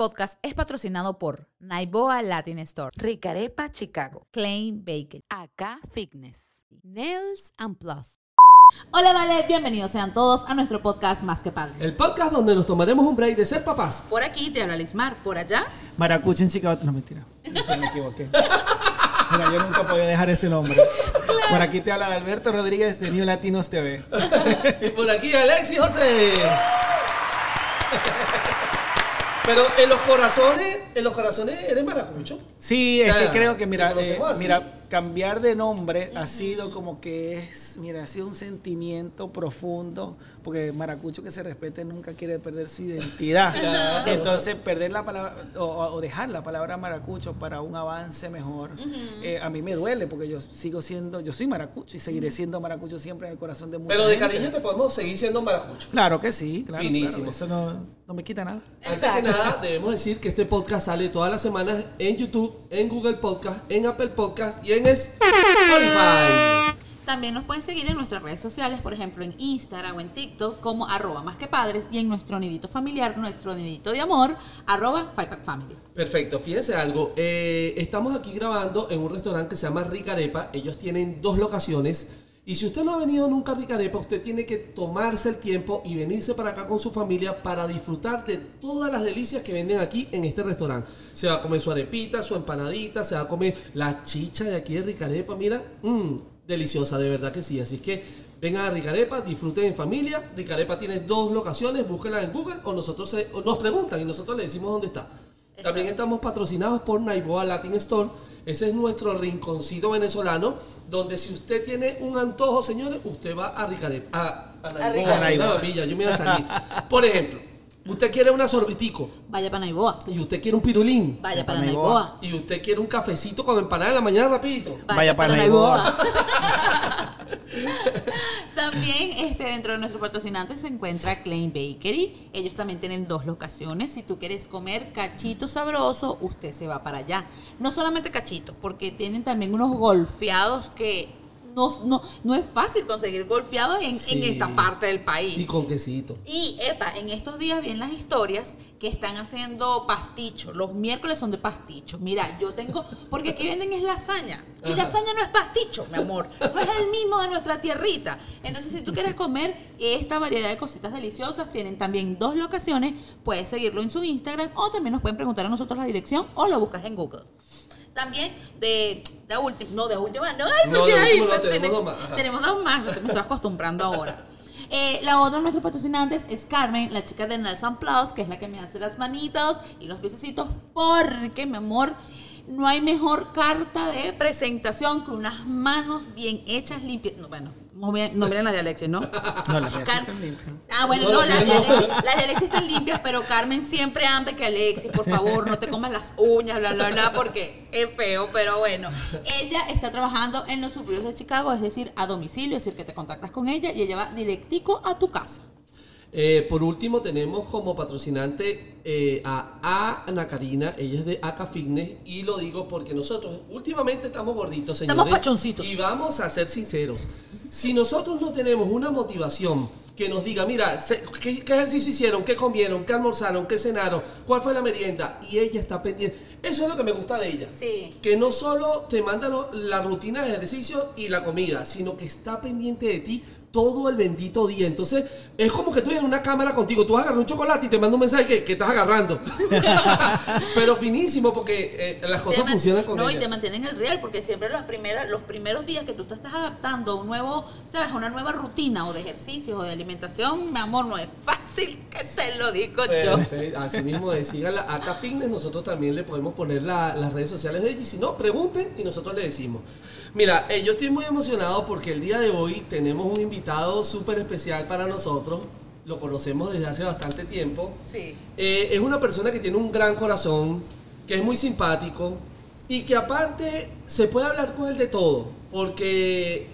podcast es patrocinado por Naiboa Latin Store, Ricarepa Chicago. Klein Bacon, Acá Fitness. Nails and Plus. Hola, vale, bienvenidos sean todos a nuestro podcast Más que Padres. El podcast donde nos tomaremos un break de ser papás. Por aquí te habla Lismar, por allá. Maracucha en Chicago. No, mentira. Me equivoqué. Mira, yo nunca podía dejar ese nombre. Por aquí te habla Alberto Rodríguez de New Latinos TV. Y por aquí Alexis José. Pero en los corazones, en los corazones eres maracucho. Sí, es O sea, que creo que, mira, eh, mira, cambiar de nombre ha sido como que es, mira, ha sido un sentimiento profundo, porque maracucho que se respete nunca quiere perder su identidad. Claro. Entonces, perder la palabra o, o dejar la palabra maracucho para un avance mejor, eh, a mí me duele, porque yo sigo siendo, yo soy maracucho y seguiré siendo maracucho siempre en el corazón de mucha Pero de gente. cariño te podemos seguir siendo maracucho. Claro que sí, claro. Finísimo. claro, eso no, no me quita nada. Antes que nada, debemos decir que este podcast sale todas las semanas en YouTube, en Google Podcast, en Apple Podcast y en Spotify. También nos pueden seguir en nuestras redes sociales, por ejemplo en Instagram o en TikTok como arroba más que padres y en nuestro nidito familiar, nuestro nidito de amor, arroba Fivepack Family. Perfecto, fíjense algo. eh, estamos aquí grabando en un restaurante que se llama Ricarepa. Ellos tienen dos locaciones. Y si usted no ha venido nunca a Ricarepa, usted tiene que tomarse el tiempo y venirse para acá con su familia para disfrutar de todas las delicias que venden aquí en este restaurante. Se va a comer su arepita, su empanadita, se va a comer la chicha de aquí de Ricarepa. Mira, mmm, deliciosa, de verdad que sí. Así que vengan a Ricarepa, disfruten en familia. Ricarepa tiene dos locaciones, búsquenla en Google o nosotros se- o nos preguntan y nosotros le decimos dónde está. También estamos patrocinados por Naiboa Latin Store. Ese es nuestro rinconcito venezolano, donde si usted tiene un antojo, señores, usted va a Ricarepa. A, a Naiboa, Ricarepa. una Villa, yo me voy a salir. Por ejemplo, usted quiere una sorbetico Vaya para Naiboa. y usted quiere un pirulín Vaya para para Naiboa. Naiboa. y usted quiere un cafecito con empanada en la mañana rapidito. Vaya para Naiboa. también este, dentro de nuestros patrocinantes se encuentra Klein Bakery. Ellos también tienen dos locaciones. Si tú quieres comer cachito sabroso, usted se va para allá. No solamente cachito, porque tienen también unos golfeados que no, no, no es fácil conseguir golfeados en, esta parte del país. Y con quesito. Y, epa, en estos días vi en las historias que están haciendo pasticho. Los miércoles son de pasticho. Mira, yo tengo. Porque aquí venden es lasaña. Y lasaña no es pasticho, mi amor. No es el mismo de nuestra tierrita. Entonces, si tú quieres comer esta variedad de cositas deliciosas, tienen también dos locaciones. Puedes seguirlo en su Instagram o también nos pueden preguntar a nosotros la dirección o lo buscas en Google. También de, de última, no de última, no, ay, porque ahí se- tenemos dos más, tenemos dos más, no sé, me estoy acostumbrando ahora. Eh, la otra de nuestros patrocinantes es Carmen, la chica de Nelson Plus, que es la que me hace las manitos y los piececitos, porque, mi amor, no hay mejor carta de presentación que unas manos bien hechas, limpias. No, bueno, no, miren- no miren la de Alexis, ¿no? No, las sí Car- están limpias. Ah, bueno, No, no, las de, no. Alexis, las de Alexis están limpias, pero Carmen siempre anda que Alexis, por favor, no te comas las uñas, bla, bla, bla, porque es feo, pero bueno. Ella está trabajando en los suburbios de Chicago, es decir, a domicilio, es decir, que te contactas con ella y ella va directico a tu casa. Eh, por último, tenemos como patrocinante eh, a, a Ana Karina, ella es de Aca Fitness, y lo digo porque nosotros últimamente estamos gorditos, señores. Estamos pachoncitos. Y vamos a ser sinceros. Si nosotros no tenemos una motivación que nos diga, mira, ¿qué, qué ejercicio hicieron? ¿Qué comieron? ¿Qué almorzaron? ¿Qué cenaron? ¿Cuál fue la merienda? Y ella está pendiente. Eso es lo que me gusta de ella. Sí. Que no solo te manda lo- la rutina de ejercicio y la comida, sino que está pendiente de ti todo el bendito día. Entonces, es como que estoy en una cámara contigo. Tú vas a agarrar un chocolate y te manda un mensaje que, que estás agarrando. Pero finísimo, porque eh, las cosas funcionan con No, y te mantienen el real, porque siempre las primeras, los primeros días que tú te estás adaptando a un nuevo, ¿sabes? A una nueva rutina o de ejercicio o de alimentación, mi amor, no es fácil que te lo digo yo. Así mismo de síganla Acá Fitness, nosotros también le podemos poner la- las redes sociales de ella y si no, pregunten y nosotros le decimos. Mira, eh, yo estoy muy emocionado porque el día de hoy tenemos un invitado súper especial para nosotros. Lo conocemos desde hace bastante tiempo. Sí. Eh, es una persona que tiene un gran corazón, que es muy simpático y que aparte se puede hablar con él de todo, porque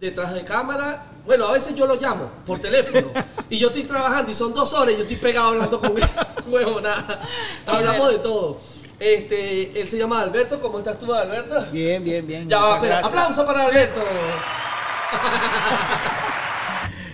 detrás de cámara, bueno, a veces yo lo llamo por teléfono y yo estoy trabajando y son dos horas y yo estoy pegado hablando con él, huevo, nada. Hablamos de todo. Este, él se llama Alberto, ¿cómo estás tú, Alberto? Bien, bien, bien. Ya va, gracias. aplauso para Alberto.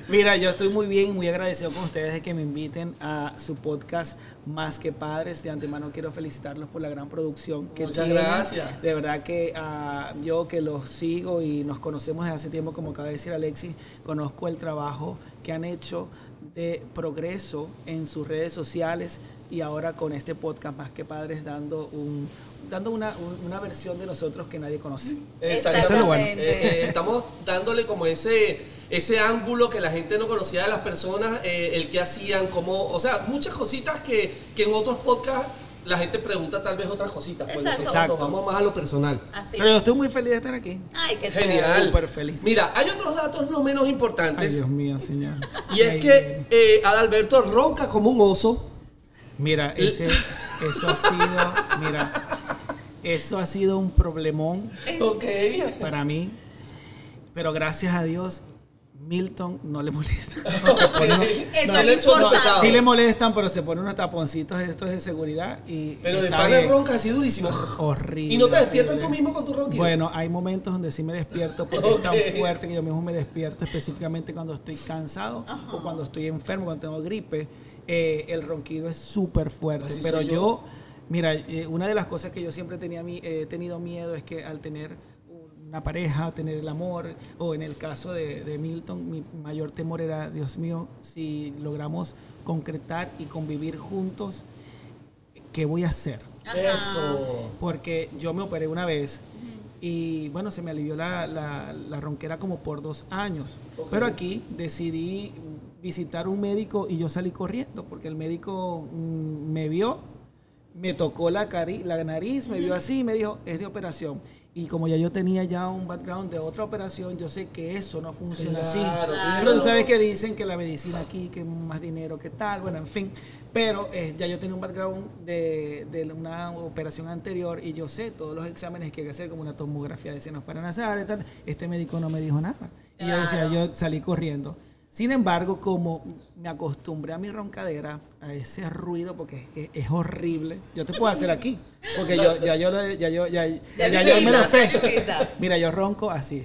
Mira, yo estoy muy bien, muy agradecido con ustedes de que me inviten a su podcast Más que Padres. De antemano quiero felicitarlos por la gran producción que Muchas tienen. gracias. De verdad que ah, yo que los sigo y nos conocemos desde hace tiempo, como acaba de decir Alexis, conozco el trabajo que han hecho de progreso en sus redes sociales y ahora con este podcast Más que Padres dando un dando una, un- una versión de nosotros que nadie conoce. Lo bueno. Eh, eh, estamos dándole como ese ese ángulo que la gente no conocía de las personas, eh, el que hacían, como, o sea, muchas cositas que, que en otros podcasts la gente pregunta tal vez otras cositas. Pues Exacto. vamos más a lo personal. Así. Pero yo estoy muy feliz de estar aquí. Ay, qué Genial. Súper feliz. Mira, hay otros datos no menos Ay, importantes. Dios mío, señor. y es Ay, que eh, Adalberto ronca como un oso. Mira, ese, eso ha sido, mira, eso ha sido un problemón para mí, pero gracias a Dios, Milton no le molesta. No se pone uno- Eso No le pesado. sí le molestan, pero se pone unos taponcitos estos de seguridad y Pero de pana ronca así durísimo. horrible. Y no te despiertas tú horrible. mismo con tu ronquido. Bueno, hay momentos donde sí me despierto porque Ok. es tan fuerte que yo mismo me despierto específicamente cuando estoy cansado o cuando estoy enfermo, cuando tengo gripe. Eh, el ronquido es súper fuerte. Así Pero yo. yo, mira, eh, una de las cosas que yo siempre tenía, mi- he tenido miedo es que al tener una pareja, tener el amor, o en el caso de, de Milton, mi mayor temor era, Dios mío, si logramos concretar y convivir juntos, ¿qué voy a hacer? Eso. porque yo me operé una vez y bueno, se me alivió la, la- la ronquera como por dos años. Ok. Pero aquí decidí visitar un médico y yo salí corriendo porque el médico mm, me vio, me tocó la, cari- la nariz, me vio así y me dijo, es de operación. Y como ya yo tenía ya un background de otra operación, yo sé que eso no funciona así. Claro, Pero tú sabes que dicen que la medicina aquí, que más dinero, que tal, bueno, en fin. Pero eh, ya yo tenía un background de, de una operación anterior y yo sé todos los exámenes que hay que hacer, como una tomografía de senos paranasales, tal. Este médico no me dijo nada. Y yo decía, yo salí corriendo. Sin embargo, como me acostumbré a mi roncadera, a ese ruido, porque es, que es horrible, yo te puedo hacer aquí, porque yo, ya yo, lo- ya yo, ya, ya, Ya ya yo me lo sé. Mira, yo ronco así.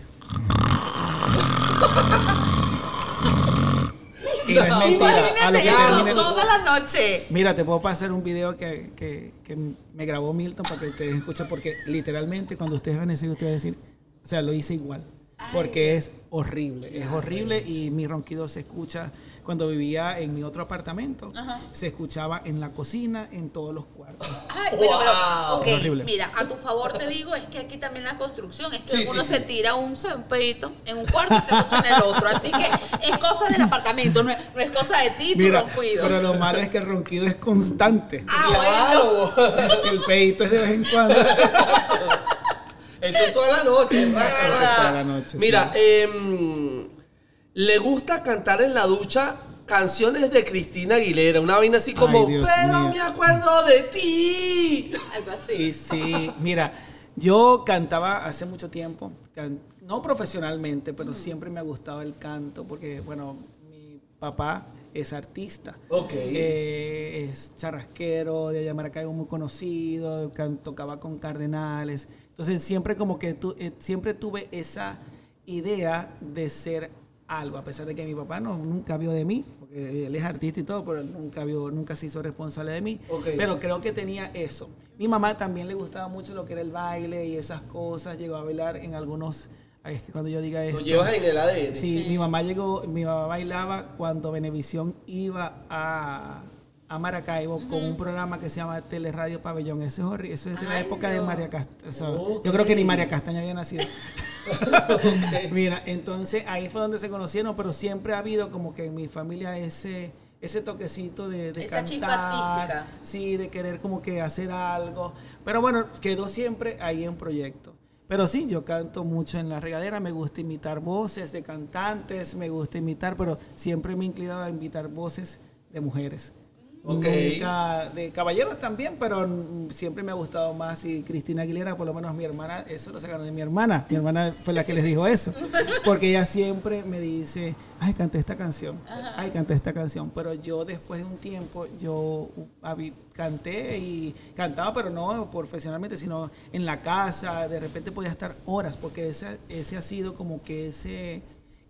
Y no es mentira. A lo que termine- toda la noche. Mira, te puedo pasar un video que, que- que me grabó Milton para que ustedes escuchen, porque literalmente cuando ustedes van a decir, ustedes van a decir, o sea, lo hice igual. Porque es horrible, es horrible y mi ronquido se escucha cuando vivía en mi otro apartamento, se escuchaba en la cocina, en todos los cuartos. Ay, bueno, pero, Wow. ok, Horrible. mira, a tu favor te digo, es que aquí también la construcción, es que Sí, uno sí, se sí. tira un, pedito en un cuarto y se escucha en el otro, así que es cosa del apartamento, no es, no es cosa de ti, tu ronquido. pero lo malo es que el ronquido es constante. Ah, bueno. El pedito es de vez en cuando. Esto es toda la noche. raca, raca. toda la noche, Mira, em, le gusta cantar en la ducha canciones de Cristina Aguilera, una vaina así como, Ay, Dios pero mío. me acuerdo de ti. Algo así. Y sí, mira, yo cantaba hace mucho tiempo, no profesionalmente, pero siempre me ha gustado el canto, porque, bueno, mi papá es artista. Ok. Eh, es charrasquero, de allá de Maracaibo muy conocido, can- tocaba con cardenales. Entonces siempre como que tu- eh, siempre tuve esa idea de ser algo, a pesar de que mi papá no, nunca vio de mí, porque él es artista y todo, pero él nunca vio, nunca se hizo responsable de mí. Pero creo que tenía eso. Mi mamá también le gustaba mucho lo que era el baile y esas cosas, llegó a bailar en algunos, ay, es que cuando yo diga Lo esto... llevas en el ADN. Sí, mi mamá llegó, mi mamá bailaba cuando Venevisión iba a, a Maracaibo con un programa que se llama Teleradio Pabellón. Eso es, horri- eso es de la Ay, época de no. María Castaña. Ok. Yo creo que ni María Castaña había nacido. Mira, entonces ahí fue donde se conocieron, pero siempre ha habido como que en mi familia ese ese toquecito de, de Esa cantar, chispa artística. sí, de querer como que hacer algo. Pero bueno, quedó siempre ahí en proyecto. Pero sí, yo canto mucho en la regadera, me gusta imitar voces de cantantes, me gusta imitar, pero siempre me he inclinado a imitar voces de mujeres. Nunca- de caballeros también, pero siempre me ha gustado más y Cristina Aguilera, por lo menos mi hermana, eso lo sacaron de mi hermana. Mi hermana fue la que les dijo eso, porque ella siempre me dice, ay, canté esta canción, ay, canté esta canción, pero yo después de un tiempo, yo uh, canté y cantaba, pero no profesionalmente, sino en la casa, de repente podía estar horas, porque ese, ese ha sido como que ese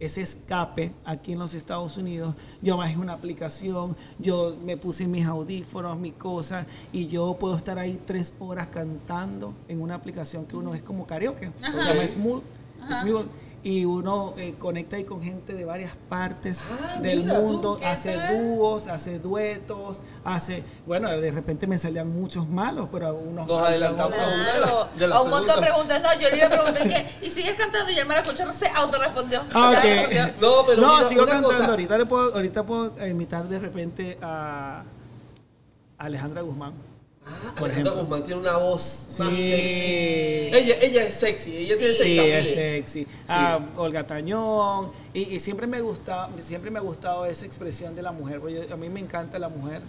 ese escape aquí en los Estados Unidos. Yo bajé una aplicación, yo me puse mis audífonos, mi cosa, y yo puedo estar ahí tres horas cantando en una aplicación que uno es como karaoke, se llama y uno eh, conecta ahí con gente de varias partes Ah, del mira mundo, ¿qué hace dúos, hace duetos, hace, bueno, de repente me salían muchos malos, pero unos Nos adelantamos a una de Claro, las, de las a un montón de preguntas. No, yo le iba a preguntar qué. Y sigues cantando y él me la escuchó, se autorrespondió. Ah, Ya ok. respondió. No, pero no, mira, sigo cantando. cosa. Ahorita, le puedo, ahorita puedo imitar de repente a Alejandra Guzmán. Ah, por Alejandra ejemplo. Guzmán tiene una voz más Sí. sexy. Ella, ella es sexy, ella tiene Sí, es sexy. Ah, Olga Tañón. Y, y siempre me gusta, siempre me ha gustado esa expresión de la mujer. porque yo- a mí me encanta la mujer.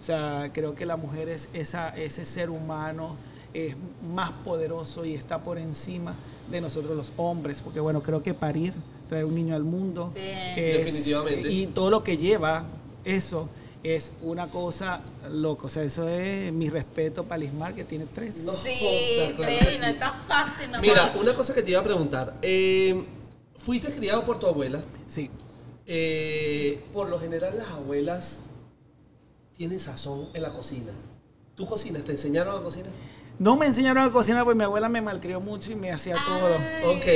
O sea, creo que la mujer es esa, ese ser humano, es más poderoso y está por encima de nosotros los hombres. Porque bueno, creo que parir, traer un niño al mundo, Sí. es- Definitivamente. y todo lo que lleva eso es una cosa loca. O sea, eso es mi respeto para Lismar, que tiene tres. No. Sí, Joder, claro que tres, sí. no está fácil. Mira, una cosa que te iba a preguntar. eh, fuiste criado por tu abuela. Sí. Eh, por lo general las abuelas tienen sazón en la cocina. ¿Tú cocinas? ¿Te enseñaron a cocinar? No me enseñaron a cocinar porque mi abuela me malcrió mucho y me hacía todo. Ok.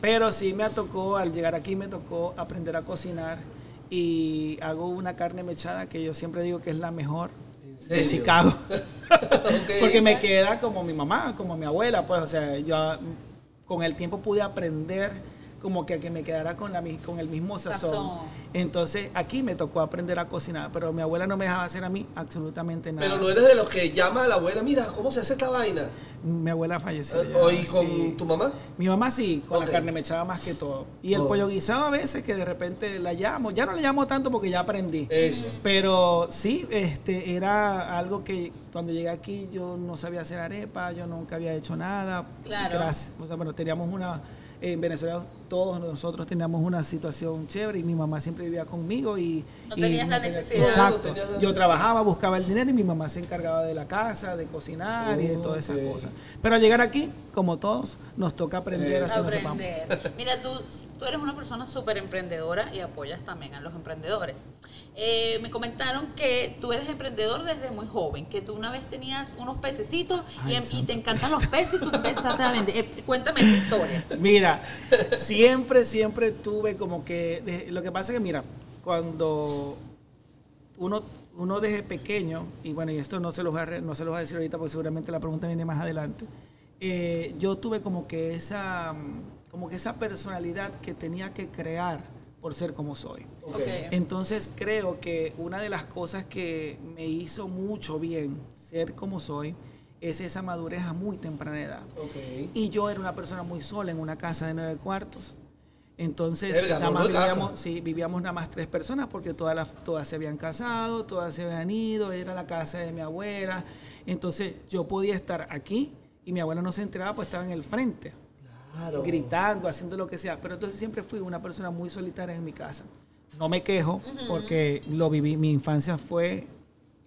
Pero sí me tocó, al llegar aquí me tocó aprender a cocinar y hago una carne mechada que yo siempre digo que es la mejor ¿En de? Chicago. Porque me queda como mi mamá, como mi abuela, pues, o sea, yo con el tiempo pude aprender como que, a que me quedara con, la, con el mismo sazón. Sazón. Entonces aquí me tocó aprender a cocinar, pero mi abuela no me dejaba hacer a mí absolutamente nada. Pero no eres de los que llama a la abuela, mira, ¿cómo se hace esta vaina? Mi abuela falleció. ¿O y con sí. tu mamá? Mi mamá sí, con la carne mechada más que todo. Y el Oh. pollo guisado a veces que de repente la llamo. Ya no le llamo tanto porque ya aprendí. Eso. Pero sí, este, era algo que cuando llegué aquí yo no sabía hacer arepa, yo nunca había hecho nada. Claro. O sea, bueno, teníamos una, en Venezuela todos nosotros teníamos una situación chévere y mi mamá siempre vivía conmigo y... No y tenías la tenía- necesidad. Exacto. Yo trabajaba, buscaba el dinero y mi mamá se encargaba de la casa, de cocinar y de todas esas cosas. Pero al llegar aquí, como todos, nos toca aprender así aprender. Mira, tú, tú eres una persona súper emprendedora y apoyas también a los emprendedores. Eh, me comentaron que tú eres emprendedor desde muy joven, que tú una vez tenías unos pececitos y, Ay, em- y te encantan los peces y tú empezaste a vender. Eh, cuéntame esa historia. Mira, siempre, siempre tuve como que. de- lo que pasa es que, mira, cuando uno, uno desde pequeño, y bueno, y esto no se los voy a, no se los voy a decir ahorita porque seguramente la pregunta viene más adelante. eh, yo tuve como que esa como que esa personalidad que tenía que crear por ser como soy. Ok. Ok. Entonces creo que una de las cosas que me hizo mucho bien ser como soy es esa madurez a muy temprana edad. Y yo era una persona muy sola en una casa de nueve cuartos. Entonces, Verga, nada más vivíamos, sí, vivíamos nada más tres personas porque todas, las, todas se habían casado, todas se habían ido, era la casa de mi abuela. Entonces, yo podía estar aquí y mi abuela no se enteraba, pues estaba en el frente, Claro. gritando, haciendo lo que sea. Pero entonces siempre fui una persona muy solitaria en mi casa. No me quejo porque lo viví, mi infancia fue,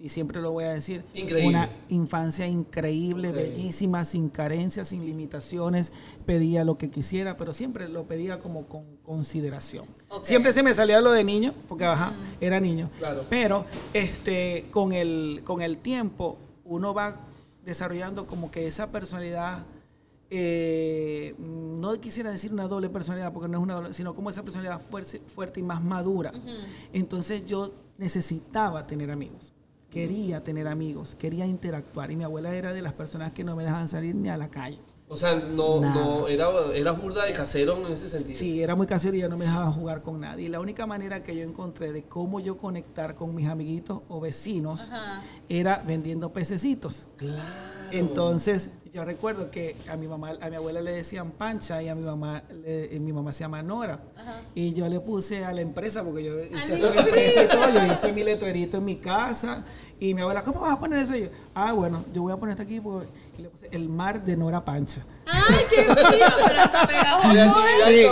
y siempre lo voy a decir, Increíble. una infancia increíble, bellísima, sin carencias, sin limitaciones, pedía lo que quisiera, pero siempre lo pedía como con consideración. Siempre se me salía lo de niño, porque ajá, era niño. Claro. Pero este, con, el, con el tiempo uno va desarrollando como que esa personalidad, eh, no quisiera decir una doble personalidad, porque no es una doble, sino como esa personalidad fuerte, fuerte y más madura. Entonces yo necesitaba tener amigos. Quería tener amigos, quería interactuar. Y mi abuela era de las personas que no me dejaban salir ni a la calle. O sea, no, Nada. no, era, era burda de casero en ese sentido. Sí, era muy casero y ya no me dejaba jugar con nadie. Y la única manera que yo encontré de cómo yo conectar con mis amiguitos o vecinos Ajá. era vendiendo pececitos. Claro. Entonces, yo recuerdo que a mi mamá, a mi abuela le decían Pancha y a mi mamá, le- eh, mi mamá se llama Nora. Y yo le puse a la empresa, porque yo hice Al la empresa y todo, yo hice mi letrerito en mi casa. Y mi abuela, ¿cómo vas a poner eso? Y yo, ah, bueno, yo voy a poner esto aquí. porque-". Y le puse el mar de Nora Pancha. ¡Ay, qué frío! Pero está pegajoso. Sí,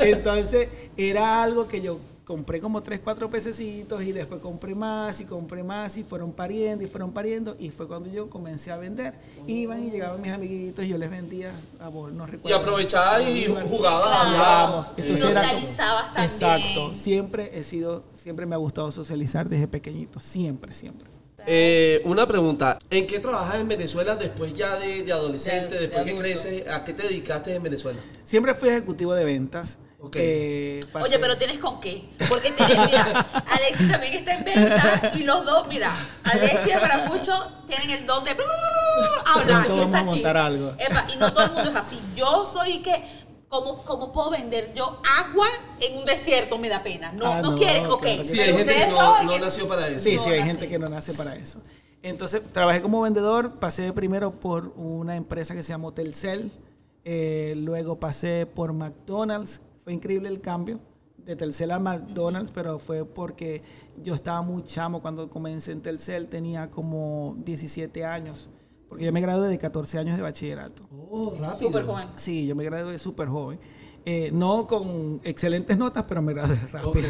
entonces era algo que yo compré como tres, cuatro pececitos y después compré más y compré más y fueron pariendo y fueron pariendo y fue cuando yo comencé a vender. Iban y llegaban mis amiguitos y yo les vendía a vos, no Y recuerdo. aprovechaba y. Jugábamos. Y era como- socializabas también. Exacto. Siempre he sido, siempre me ha gustado socializar desde pequeñito. Siempre, siempre. Eh, una pregunta, ¿en qué trabajas en Venezuela después ya de, de adolescente, De- de después que creces? ¿A qué te dedicaste en Venezuela? Siempre fui ejecutivo de ventas. Eh, Oye, pero tienes con qué. Porque tienes, mira, Alexi también está en venta y los dos, mira, Alexi y Baracucho tienen el don de hablar y vamos esa a montar chica. algo. Epa, y no todo el mundo es así. Yo soy que, ¿cómo, cómo puedo vender yo agua en un desierto? Me da pena. No, Ah, no, no, quieres, ok. claro Sí, hay gente que no, dos, no que- nació para eso. Sí, No, sí, hay así. gente que no nace para eso. Entonces, trabajé como vendedor, pasé primero por una empresa que se llama Telcel, eh, luego pasé por McDonald's, fue increíble el cambio de Telcel a McDonald's, pero fue porque yo estaba muy chamo cuando comencé en Telcel, tenía como 17 años, porque yo me gradué de 14 años de bachillerato. Oh, rápido. Súper joven. Sí, yo me gradué súper joven. Eh, no con excelentes notas, pero me gradué rápido.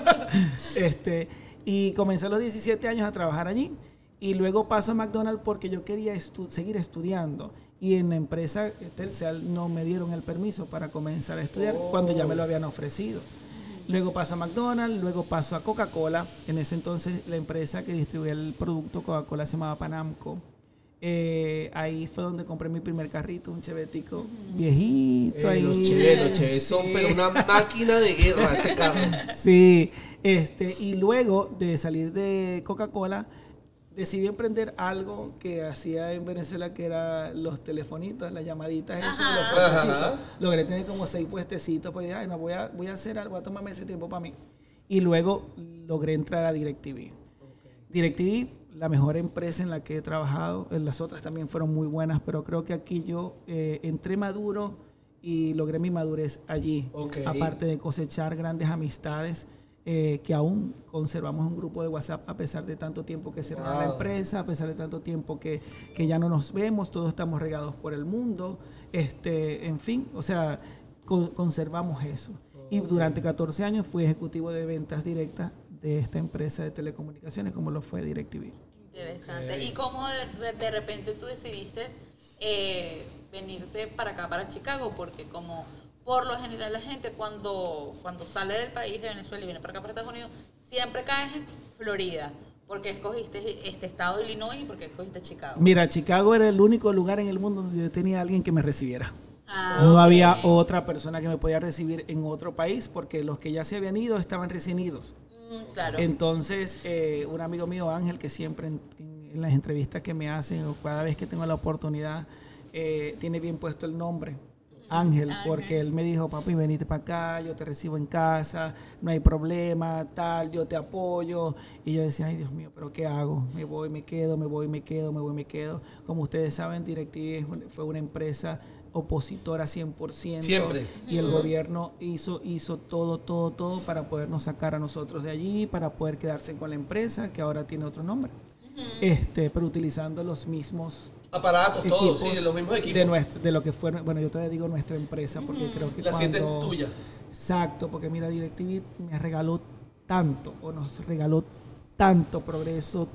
este, y comencé a los 17 años a trabajar allí. Y luego paso a McDonald's porque yo quería estu- seguir estudiando. Y en la empresa Telcel no me dieron el permiso para comenzar a estudiar cuando ya me lo habían ofrecido. Luego paso a McDonald's, luego paso a Coca-Cola. En ese entonces la empresa que distribuía el producto Coca-Cola se llamaba Panamco. Eh, ahí fue donde compré mi primer carrito, un chevetico viejito. Eh, ahí. los cheves, los cheves son pero una máquina de guerra ese carro. Sí, este, y luego de salir de Coca-Cola, decidí emprender algo que hacía en Venezuela, que era los telefonitos, las llamaditas, Ajá. los puestecitos. Logré tener como seis puestecitos, pues dije, ay, no, voy a, voy a hacer algo, voy a tomarme ese tiempo para mí. Y luego logré entrar a DirecTV. DirecTV, la mejor empresa en la que he trabajado, eh, las otras también fueron muy buenas, pero creo que aquí yo eh, entré maduro y logré mi madurez allí. Ok. Aparte de cosechar grandes amistades, eh, que aún conservamos un grupo de WhatsApp a pesar de tanto tiempo que cerró la Wow. empresa, a pesar de tanto tiempo que, que ya no nos vemos, todos estamos regados por el mundo, este, en fin, o sea, con- conservamos eso. Y durante 14 años fui ejecutivo de ventas directas de esta empresa de telecomunicaciones como lo fue DirecTV. Interesante. ¿Y cómo de, de repente tú decidiste eh, venirte para acá, para Chicago? Porque como por lo general la gente cuando, cuando sale del país de Venezuela y viene para acá, para Estados Unidos, siempre caes en Florida. Porque escogiste este estado de Illinois y porque escogiste Chicago. Mira, Chicago era el único lugar en el mundo donde yo tenía a alguien que me recibiera. Ah, No había otra persona que me podía recibir en otro país porque los que ya se habían ido estaban recién idos. Mm, claro. Entonces, eh, un amigo mío, Ángel, que siempre en las entrevistas que me hacen o cada vez que tengo la oportunidad, eh, tiene bien puesto el nombre. Ángel, porque él me dijo, papi, venite para acá, yo te recibo en casa, no hay problema, tal, yo te apoyo. Y yo decía, ay Dios mío, pero ¿qué hago? Me voy, me quedo, me voy, me quedo, me voy, me quedo. Como ustedes saben, DirecTV fue una empresa opositora 100%. Siempre. Y el gobierno hizo, hizo todo, todo, todo para podernos sacar a nosotros de allí, para poder quedarse con la empresa, que ahora tiene otro nombre. este, pero utilizando los mismos Aparatos, todos, sí, de los mismos equipos. de, lo que fue, bueno, yo todavía digo nuestra empresa, porque creo que La cuando- tuya. Exacto, porque mira, DirecTV me regaló tanto, o nos regaló tanto progreso,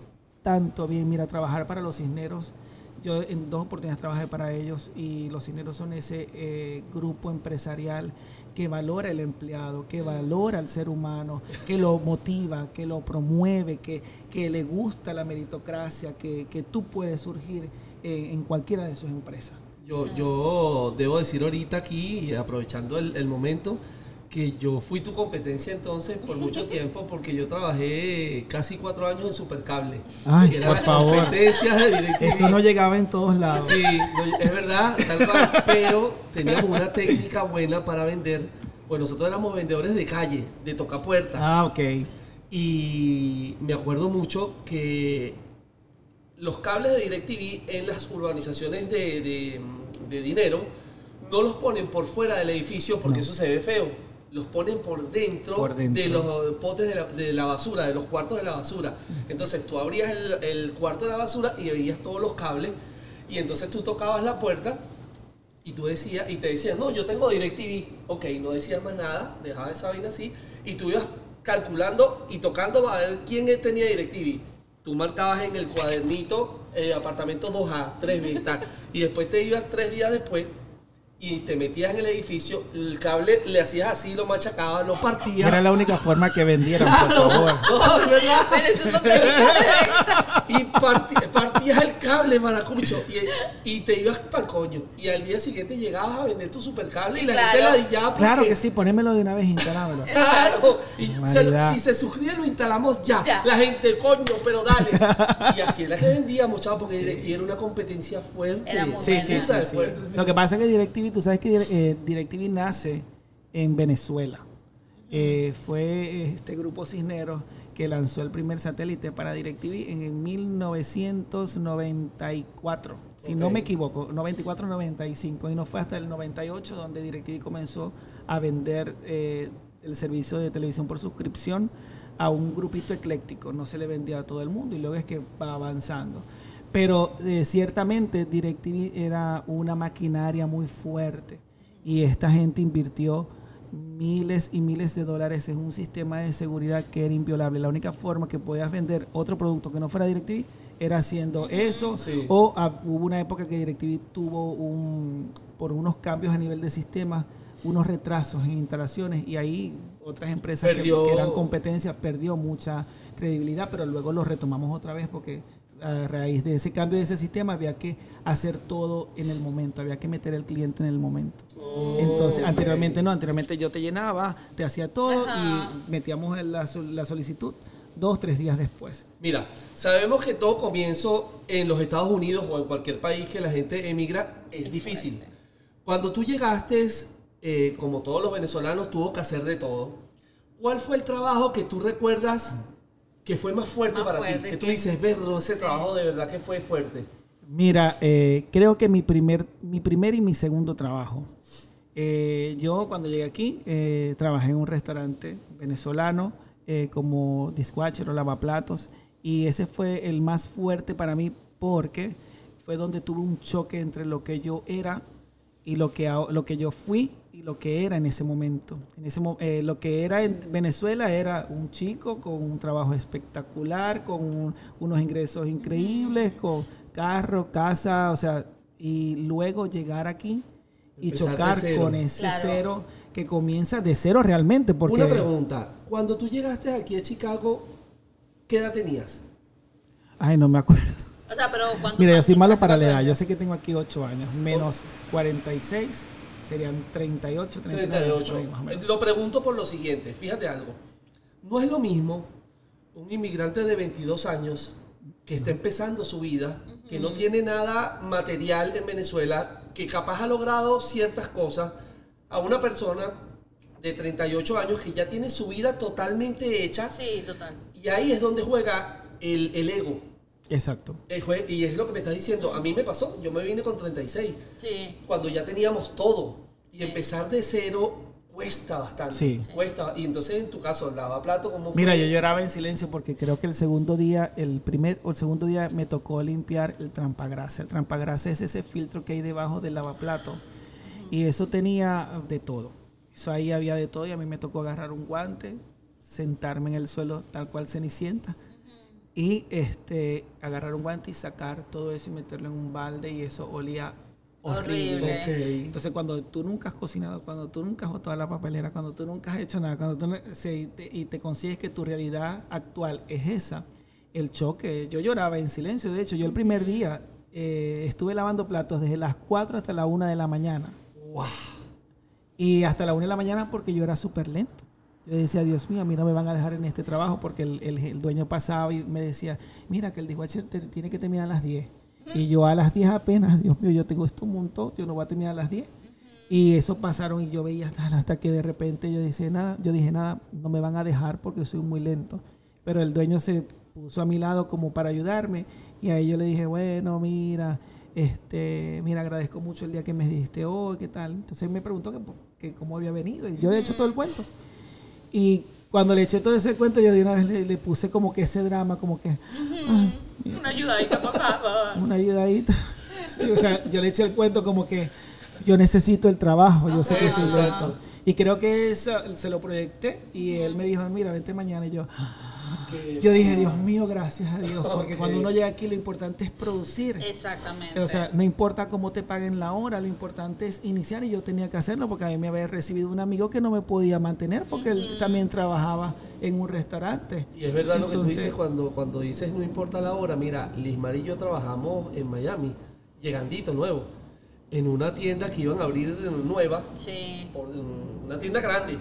tanto bien. Mira, trabajar para los cisneros, yo en dos oportunidades trabajé para ellos y los cisneros son ese eh, grupo empresarial que valora el empleado, que valora al ser humano, que lo motiva, que lo promueve, que, que le gusta la meritocracia, que, que tú puedes surgir eh, en cualquiera de sus empresas. Yo, yo debo decir ahorita aquí, aprovechando el, el momento, que yo fui tu competencia entonces por mucho tiempo, porque yo trabajé casi cuatro años en Supercable. Ay, que era por la favor. competencia de. Eso no llegaba en todos lados. Sí, no, es verdad, tal cual. Pero teníamos una técnica buena para vender. Pues nosotros éramos vendedores de calle, de toca puerta. Ah, ok. Y me acuerdo mucho que los cables de DirecTV en las urbanizaciones de, de- de dinero no los ponen por fuera del edificio porque eso se ve feo. Los ponen por dentro, Por dentro. de los potes de la, de la basura, de los cuartos de la basura. Entonces tú abrías el, el cuarto de la basura y veías todos los cables. Y entonces tú tocabas la puerta y tú decías, y te decían, no, yo tengo DirecTV. Ok, no decías más nada, dejaba esa vaina así. Y tú ibas calculando y tocando para ver quién tenía DirecTV. Tú marcabas en el cuadernito eh, apartamento 2A, 3B y tal. Y después te ibas tres días después y te metías en el edificio, el cable le hacías así, lo machacabas, lo partías. Era la única forma que vendieran, por favor. No, es verdad. Pero eso es Y parti- partías el cable, maracucho, y, y te ibas para el coño. Y al día siguiente llegabas a vender tu supercable y la gente Claro. la dillaba porque... Claro que sí, ponémelo de una vez, instalámelo. Claro, y se- si se suscribe lo instalamos ya. Ya. La gente, coño, pero dale. Y así era que vendíamos, chavo, porque DirecTV era una competencia fuerte. Era muy Sí, sí, sí, sí. Fuerte. Lo que pasa es que DirecTV, tú sabes que eh, DirecTV nace en Venezuela. Eh, fue este grupo Cisneros que lanzó el primer satélite para DirecTV en el 1994, si no me equivoco, 94-95, y no fue hasta el 98 donde DirecTV comenzó a vender eh, el servicio de televisión por suscripción a un grupito ecléctico, no se le vendía a todo el mundo y luego es que va avanzando. Pero eh, ciertamente DirecTV era una maquinaria muy fuerte y esta gente invirtió miles y miles de dólares en un sistema de seguridad que era inviolable. La única forma que podías vender otro producto que no fuera DirecTV era haciendo eso Sí. o ah, hubo una época que DirecTV tuvo un por unos cambios a nivel de sistema unos retrasos en instalaciones y ahí otras empresas que- eran competencia perdió mucha credibilidad, pero luego lo retomamos otra vez porque a raíz de ese cambio de ese sistema había que hacer todo en el momento, había que meter al cliente en el momento. Entonces, Ok. anteriormente no, anteriormente yo te llenaba, te hacía todo Ajá. y metíamos en la, la solicitud dos, tres días después. Mira, sabemos que todo comienzo en los Estados Unidos o en cualquier país que la gente emigra es difícil. Cuando tú llegaste, eh, como todos los venezolanos, tuvo que hacer de todo. ¿Cuál fue el trabajo que tú recuerdas que fue más fuerte Más para ti? Que tú dices, verlo, ese Sí. trabajo de verdad que fue fuerte. Mira, eh, creo que mi primer, mi primer y mi segundo trabajo. eh, yo cuando llegué aquí eh, trabajé en un restaurante venezolano eh, como dishwasher o lavaplatos y ese fue el más fuerte para mí porque fue donde tuve un choque entre lo que yo era y lo que, lo que yo fui y lo que era en ese momento. En ese, eh, lo que era en Venezuela era un chico con un trabajo espectacular, con un- unos ingresos increíbles, con carro, casa, o sea, y luego llegar aquí y Empezar chocar con ese Claro. cero que comienza de cero realmente. Porque, Una pregunta. Cuando tú llegaste aquí a Chicago, ¿qué edad tenías? Ay, no me acuerdo. O sea, pero ¿cuántos Mira, yo soy malo ¿Hace para la edad. Yo sé que tengo aquí 8 años, menos 46 serían 38, 39. 38. por ahí, más o menos. Lo pregunto por lo siguiente, fíjate algo. No es lo mismo un inmigrante de 22 años que está empezando su vida, que no tiene nada material en Venezuela, que capaz ha logrado ciertas cosas, a una persona de 38 años que ya tiene su vida totalmente hecha Sí, total. y ahí es donde juega el, el ego. Exacto. El jue- y es lo que me estás diciendo. A mí me pasó, yo me vine con 36 Sí. cuando ya teníamos todo. Y Sí. empezar de cero cuesta bastante. Sí. Cuesta. Y entonces en tu caso, lavaplato, ¿cómo Mira, fue? yo lloraba en silencio porque creo que el segundo día, el primer o el segundo día me tocó limpiar el trampagrasa. El trampagrasa es ese filtro que hay debajo del lavaplato. Y eso tenía de todo. Eso ahí había de todo y a mí me tocó agarrar un guante, sentarme en el suelo tal cual cenicienta y este agarrar un guante y sacar todo eso y meterlo en un balde y eso olía horrible. Entonces, cuando tú nunca has cocinado, cuando tú nunca has botado la papelera, cuando tú nunca has hecho nada, cuando tú no- se- y, te, y te consigues que tu realidad actual es esa, el choque, yo lloraba en silencio. De hecho, yo el primer día eh, estuve lavando platos desde las 4 hasta la 1 de la mañana. Wow. Y hasta la 1 de la mañana porque yo era súper lento. Yo decía, Dios mío, a mí no me van a dejar en este trabajo porque el, el- el dueño pasaba y me decía, mira que el dishwasher te- tiene que terminar a las 10. Y yo a las 10 apenas, Dios mío, yo tengo esto un montón, yo no voy a terminar a las 10. Y eso pasaron y yo veía hasta, hasta que de repente yo dije, nada, yo dije, nada, no me van a dejar porque soy muy lento. Pero el dueño se puso a mi lado como para ayudarme y ahí yo le dije, bueno, mira, este, mira, agradezco mucho el día que me dijiste hoy, ¿qué tal? Entonces él me preguntó que, que cómo había venido y yo le he hecho todo el cuento. Y cuando le eché todo ese cuento, yo de una vez le, le puse como que ese drama, como que "Ay, Una ayudadita, por favor. una ayudadita. Sí, o sea, yo le eché el cuento como que, yo necesito el trabajo, yo sé que soy lento. Y creo que eso se lo proyecté y él me dijo, mira, vente mañana. Y yo, Que- yo dije, Dios mío, gracias a Dios. Porque cuando uno llega aquí lo importante es producir. Exactamente. O sea, no importa cómo te paguen la hora, lo importante es iniciar y yo tenía que hacerlo porque a mí me había recibido un amigo que no me podía mantener porque él también trabajaba en un restaurante. Y es verdad lo que tú dices cuando, cuando dices no importa la hora. Mira, Lismar y yo trabajamos en Miami, llegandito nuevo, en una tienda que iban a abrir nueva, sí. por- una tienda grande.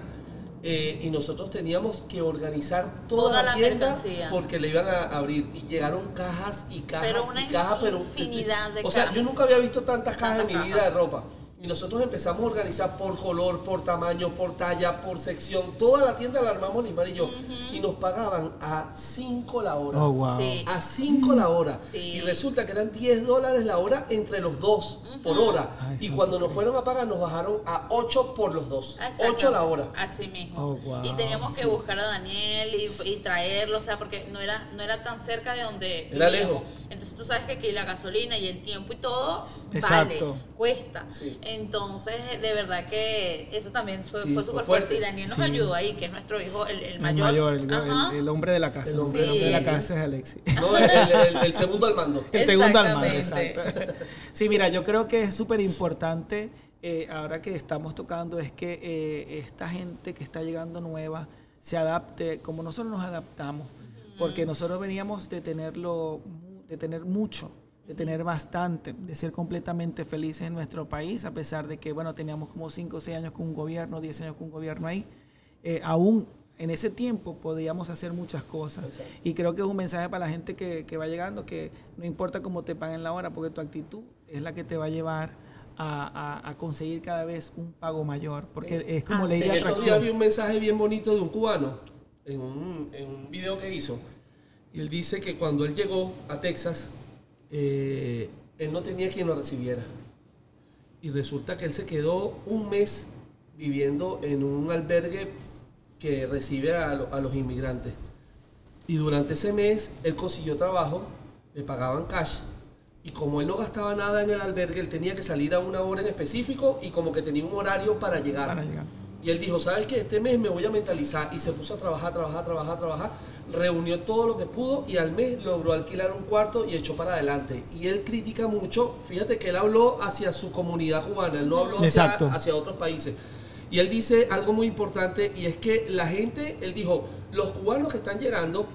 Eh, y nosotros teníamos que organizar toda, Toda la tienda mercancía. porque le iban a abrir. Y llegaron cajas y cajas Pero una y cajas pero infinidad de o sea yo nunca había visto tantas cajas en mi vida de ropa y nosotros empezamos a organizar por color por tamaño por talla por sección toda la tienda la armamos Lismar y yo y nos pagaban a 5 la hora Oh, wow. Sí. a 5 la hora. Sí. Y resulta que eran 10 dólares la hora entre los dos por hora. Ay, y cuando nos fueron a pagar, nos bajaron a 8 por los dos. Exacto. 8 la hora. Así mismo. Oh, wow, y teníamos que buscar a Daniel y, y traerlo, o sea, porque no era, no era tan cerca de donde Era vivíamos. lejos. Entonces tú sabes que aquí la gasolina y el tiempo y todo Exacto. vale, cuesta. Sí. Entonces, de verdad que eso también fue, Sí, fue fue súper fuerte. fuerte. Y Daniel nos Sí. ayudó ahí, que es nuestro hijo, el, el El mayor. el, Ajá. el- el hombre de la casa. El hombre hombre, de la de la casa. es Alexi. No, el, el- el segundo al mando. El segundo al mando, exacto. Sí, mira, yo creo que es súper importante, eh, ahora que estamos tocando, es que eh, esta gente que está llegando nueva se adapte como nosotros nos adaptamos. Porque nosotros veníamos de tenerlo, de tener mucho, de tener bastante, de ser completamente felices en nuestro país, a pesar de que, bueno, teníamos como 5 o 6 años con un gobierno, 10 años con un gobierno ahí. Eh, aún en ese tiempo podíamos hacer muchas cosas. Y creo que es un mensaje para la gente que, que va llegando, que no importa cómo te paguen la hora, porque tu actitud es la que te va a llevar a, a- conseguir cada vez un pago mayor. Porque es como Ah, ley sí. de atracción. vi un mensaje bien bonito de un cubano en un, en un video que hizo. Y él dice que cuando él llegó a Texas, eh, él no tenía quien lo recibiera. Y resulta que él se quedó un mes viviendo en un albergue que recibe a, lo- a los inmigrantes. Y durante ese mes él consiguió trabajo, le pagaban cash. Y como él no gastaba nada en el albergue, él tenía que salir a una hora en específico y como que tenía un horario para llegar. Para llegar. Y él dijo, ¿sabes qué? Este mes me voy a mentalizar. Y se puso a trabajar, trabajar, trabajar, trabajar. Reunió todo lo que pudo y al mes logró alquilar un cuarto y echó para adelante. Y él critica mucho, fíjate que él habló hacia su comunidad cubana, él no habló hacia, hacia otros países. Y él dice algo muy importante y es que la gente, él dijo, los cubanos que están llegando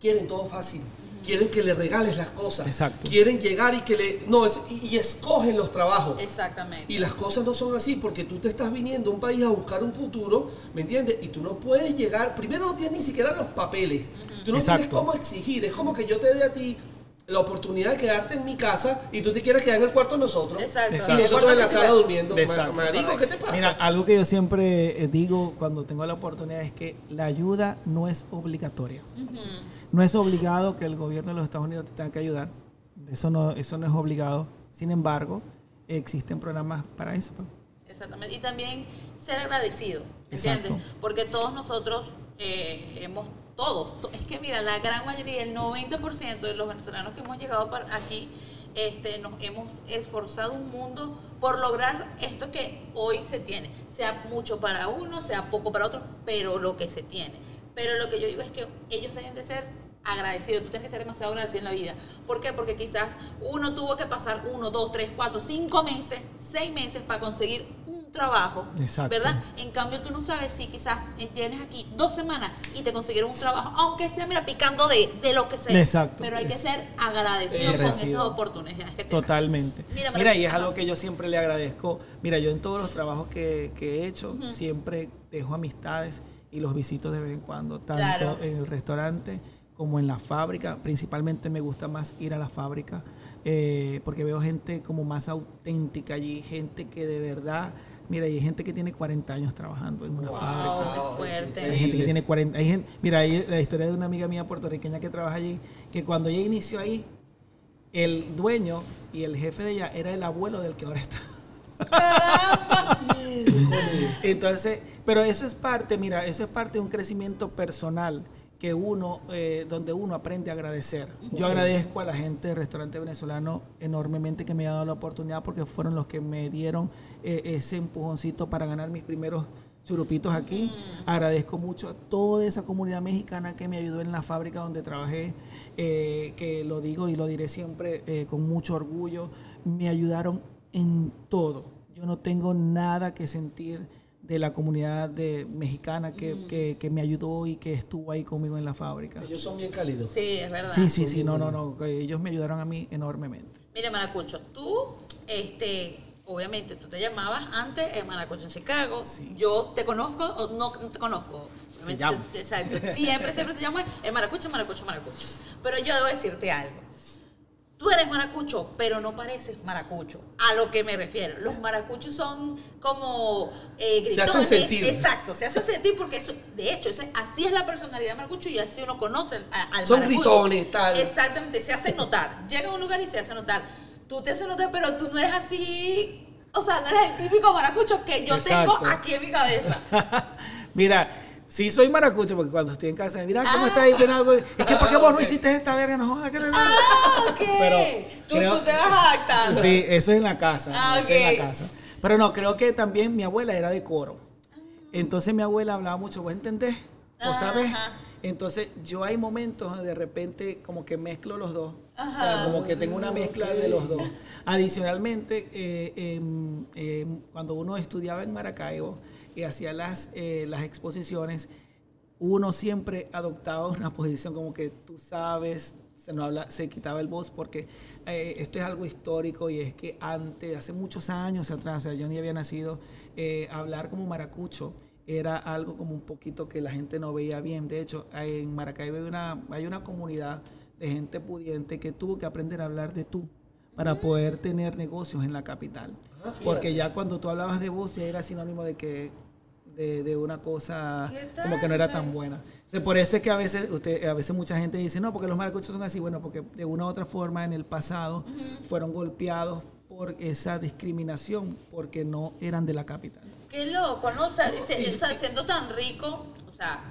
quieren todo fácil. Quieren que le regales las cosas. Exacto. Quieren llegar y que le... No, es- y, y escogen los trabajos. Exactamente. Y las cosas no son así porque tú te estás viniendo a un país a buscar un futuro, ¿me entiendes? Y tú no puedes llegar, primero no tienes ni siquiera los papeles, tú no tienes Exacto. cómo exigir, es como que yo te dé a ti la oportunidad de quedarte en mi casa y tú te quieres quedar en el cuarto de nosotros. Exacto. Y nosotros en la sala durmiendo. Exacto. Ma- Marico, ¿qué te pasa? Mira, algo que yo siempre eh, digo cuando tengo la oportunidad es que la ayuda no es obligatoria. No es obligado que el gobierno de los Estados Unidos te tenga que ayudar. Eso no, eso no es obligado. Sin embargo, existen programas para eso. pues. Exactamente. Y también ser agradecido, ¿entiendes? Exacto. Porque todos nosotros eh, hemos, todos, to- es que mira, la gran mayoría, el 90% de los venezolanos que hemos llegado para aquí, este, nos hemos esforzado un mundo por lograr esto que hoy se tiene. Sea mucho para uno, sea poco para otro, pero lo que se tiene. Pero lo que yo digo es que ellos deben de ser agradecido, tú tienes que ser demasiado agradecido en la vida. ¿Por qué? Porque quizás uno tuvo que pasar uno, dos, tres, cuatro, cinco meses, seis meses para conseguir trabajo, Exacto. ¿verdad? En cambio, tú no sabes si quizás eh, tienes aquí dos semanas y te consiguieron un trabajo, aunque sea, mira, picando de, de lo que sea. Exacto. Pero hay que ser agradecido con Agradecido. esas oportunidades que tengas. Totalmente. Mira, Mira, y es algo que yo siempre le agradezco. Mira, yo en todos los trabajos que, que he hecho, siempre dejo amistades y los visito de vez en cuando, tanto Claro. en el restaurante como en la fábrica. Principalmente me gusta más ir a la fábrica eh, porque veo gente como más auténtica allí, gente que de verdad, mira, hay gente que tiene 40 años trabajando en una fábrica. Wow, qué fuerte. Hay gente que tiene 40. Hay gente, mira, hay la historia de una amiga mía puertorriqueña que trabaja allí, que cuando ella inició ahí, el dueño y el jefe de ella era el abuelo del que ahora está. Entonces, pero eso es parte, mira, eso es parte de un crecimiento personal que uno, eh, donde uno aprende a agradecer. Yo agradezco a la gente del restaurante venezolano enormemente que me ha dado la oportunidad porque fueron los que me dieron eh, ese empujoncito para ganar mis primeros churupitos aquí. Agradezco mucho a toda esa comunidad mexicana que me ayudó en la fábrica donde trabajé, eh, que lo digo y lo diré siempre con mucho orgullo. Me ayudaron en todo. Yo no tengo nada que sentir de la comunidad de, mexicana que, que- que me ayudó y que estuvo ahí conmigo en la fábrica. Ellos son bien cálidos. Sí, es verdad. Sí, sí, sí, no, no, no. Ellos me ayudaron a mí enormemente. Mira, Maracucho, tú, este, obviamente, tú te llamabas antes en Maracucho en Chicago. Yo te conozco o no, no te conozco. Obviamente, llamo. Exacto. Siempre, siempre te llamo en Maracucho, Maracucho, Maracucho. Pero yo debo decirte algo. Tú eres maracucho, pero no pareces maracucho. A lo que me refiero. Los maracuchos son como eh, Se hacen gritones. sentir. Exacto, se hacen sentir porque eso, de hecho, ese- así es la personalidad de maracucho y así uno conoce a- al Son maracucho. gritones, tal. Exactamente, se hace notar. Llega a un lugar y se hace notar. Tú te haces notar, pero tú no eres así. O sea, no eres el típico maracucho que yo Exacto. tengo aquí en mi cabeza. Mira, sí soy maracucho porque cuando estoy en casa, mira cómo Ah. está ahí. Es que ¿por qué vos no hiciste esta verga? No jodas, que no- Ah, ok. Pero tú, creo- tú te vas adaptando. Sí, eso es en la casa. Ah, eso es en la casa. Pero no, creo que también mi abuela era de coro. Entonces mi abuela hablaba mucho, ¿vos entendés? ¿O sabes? ajá. Entonces yo hay momentos donde de repente como que mezclo los dos. O sea, como que tengo una mezcla de los dos. Adicionalmente, eh, em, cuando uno estudiaba en Maracaibo y hacía las, eh, las exposiciones, uno siempre adoptaba una posición como que tú sabes, se, no habla, se quitaba el voz porque eh, esto es algo histórico y es que antes, hace muchos años atrás, o sea, yo ni había nacido, eh, hablar como maracucho era algo como un poquito que la gente no veía bien. De hecho, en Maracaibo hay una, hay una comunidad de gente pudiente que tuvo que aprender a hablar de tú para poder tener negocios en la capital. Ah, porque ya cuando tú hablabas de voz ya era sinónimo de que de, de una cosa ¿Qué como que no era tan buena. O sea, por eso es que a veces usted, a veces mucha gente dice, no, porque los maracuchos son así. Bueno, porque de una u otra forma en el pasado fueron golpeados por esa discriminación porque no eran de la capital. Qué loco, ¿no? O sea, se- o sea, siendo tan rico, o sea,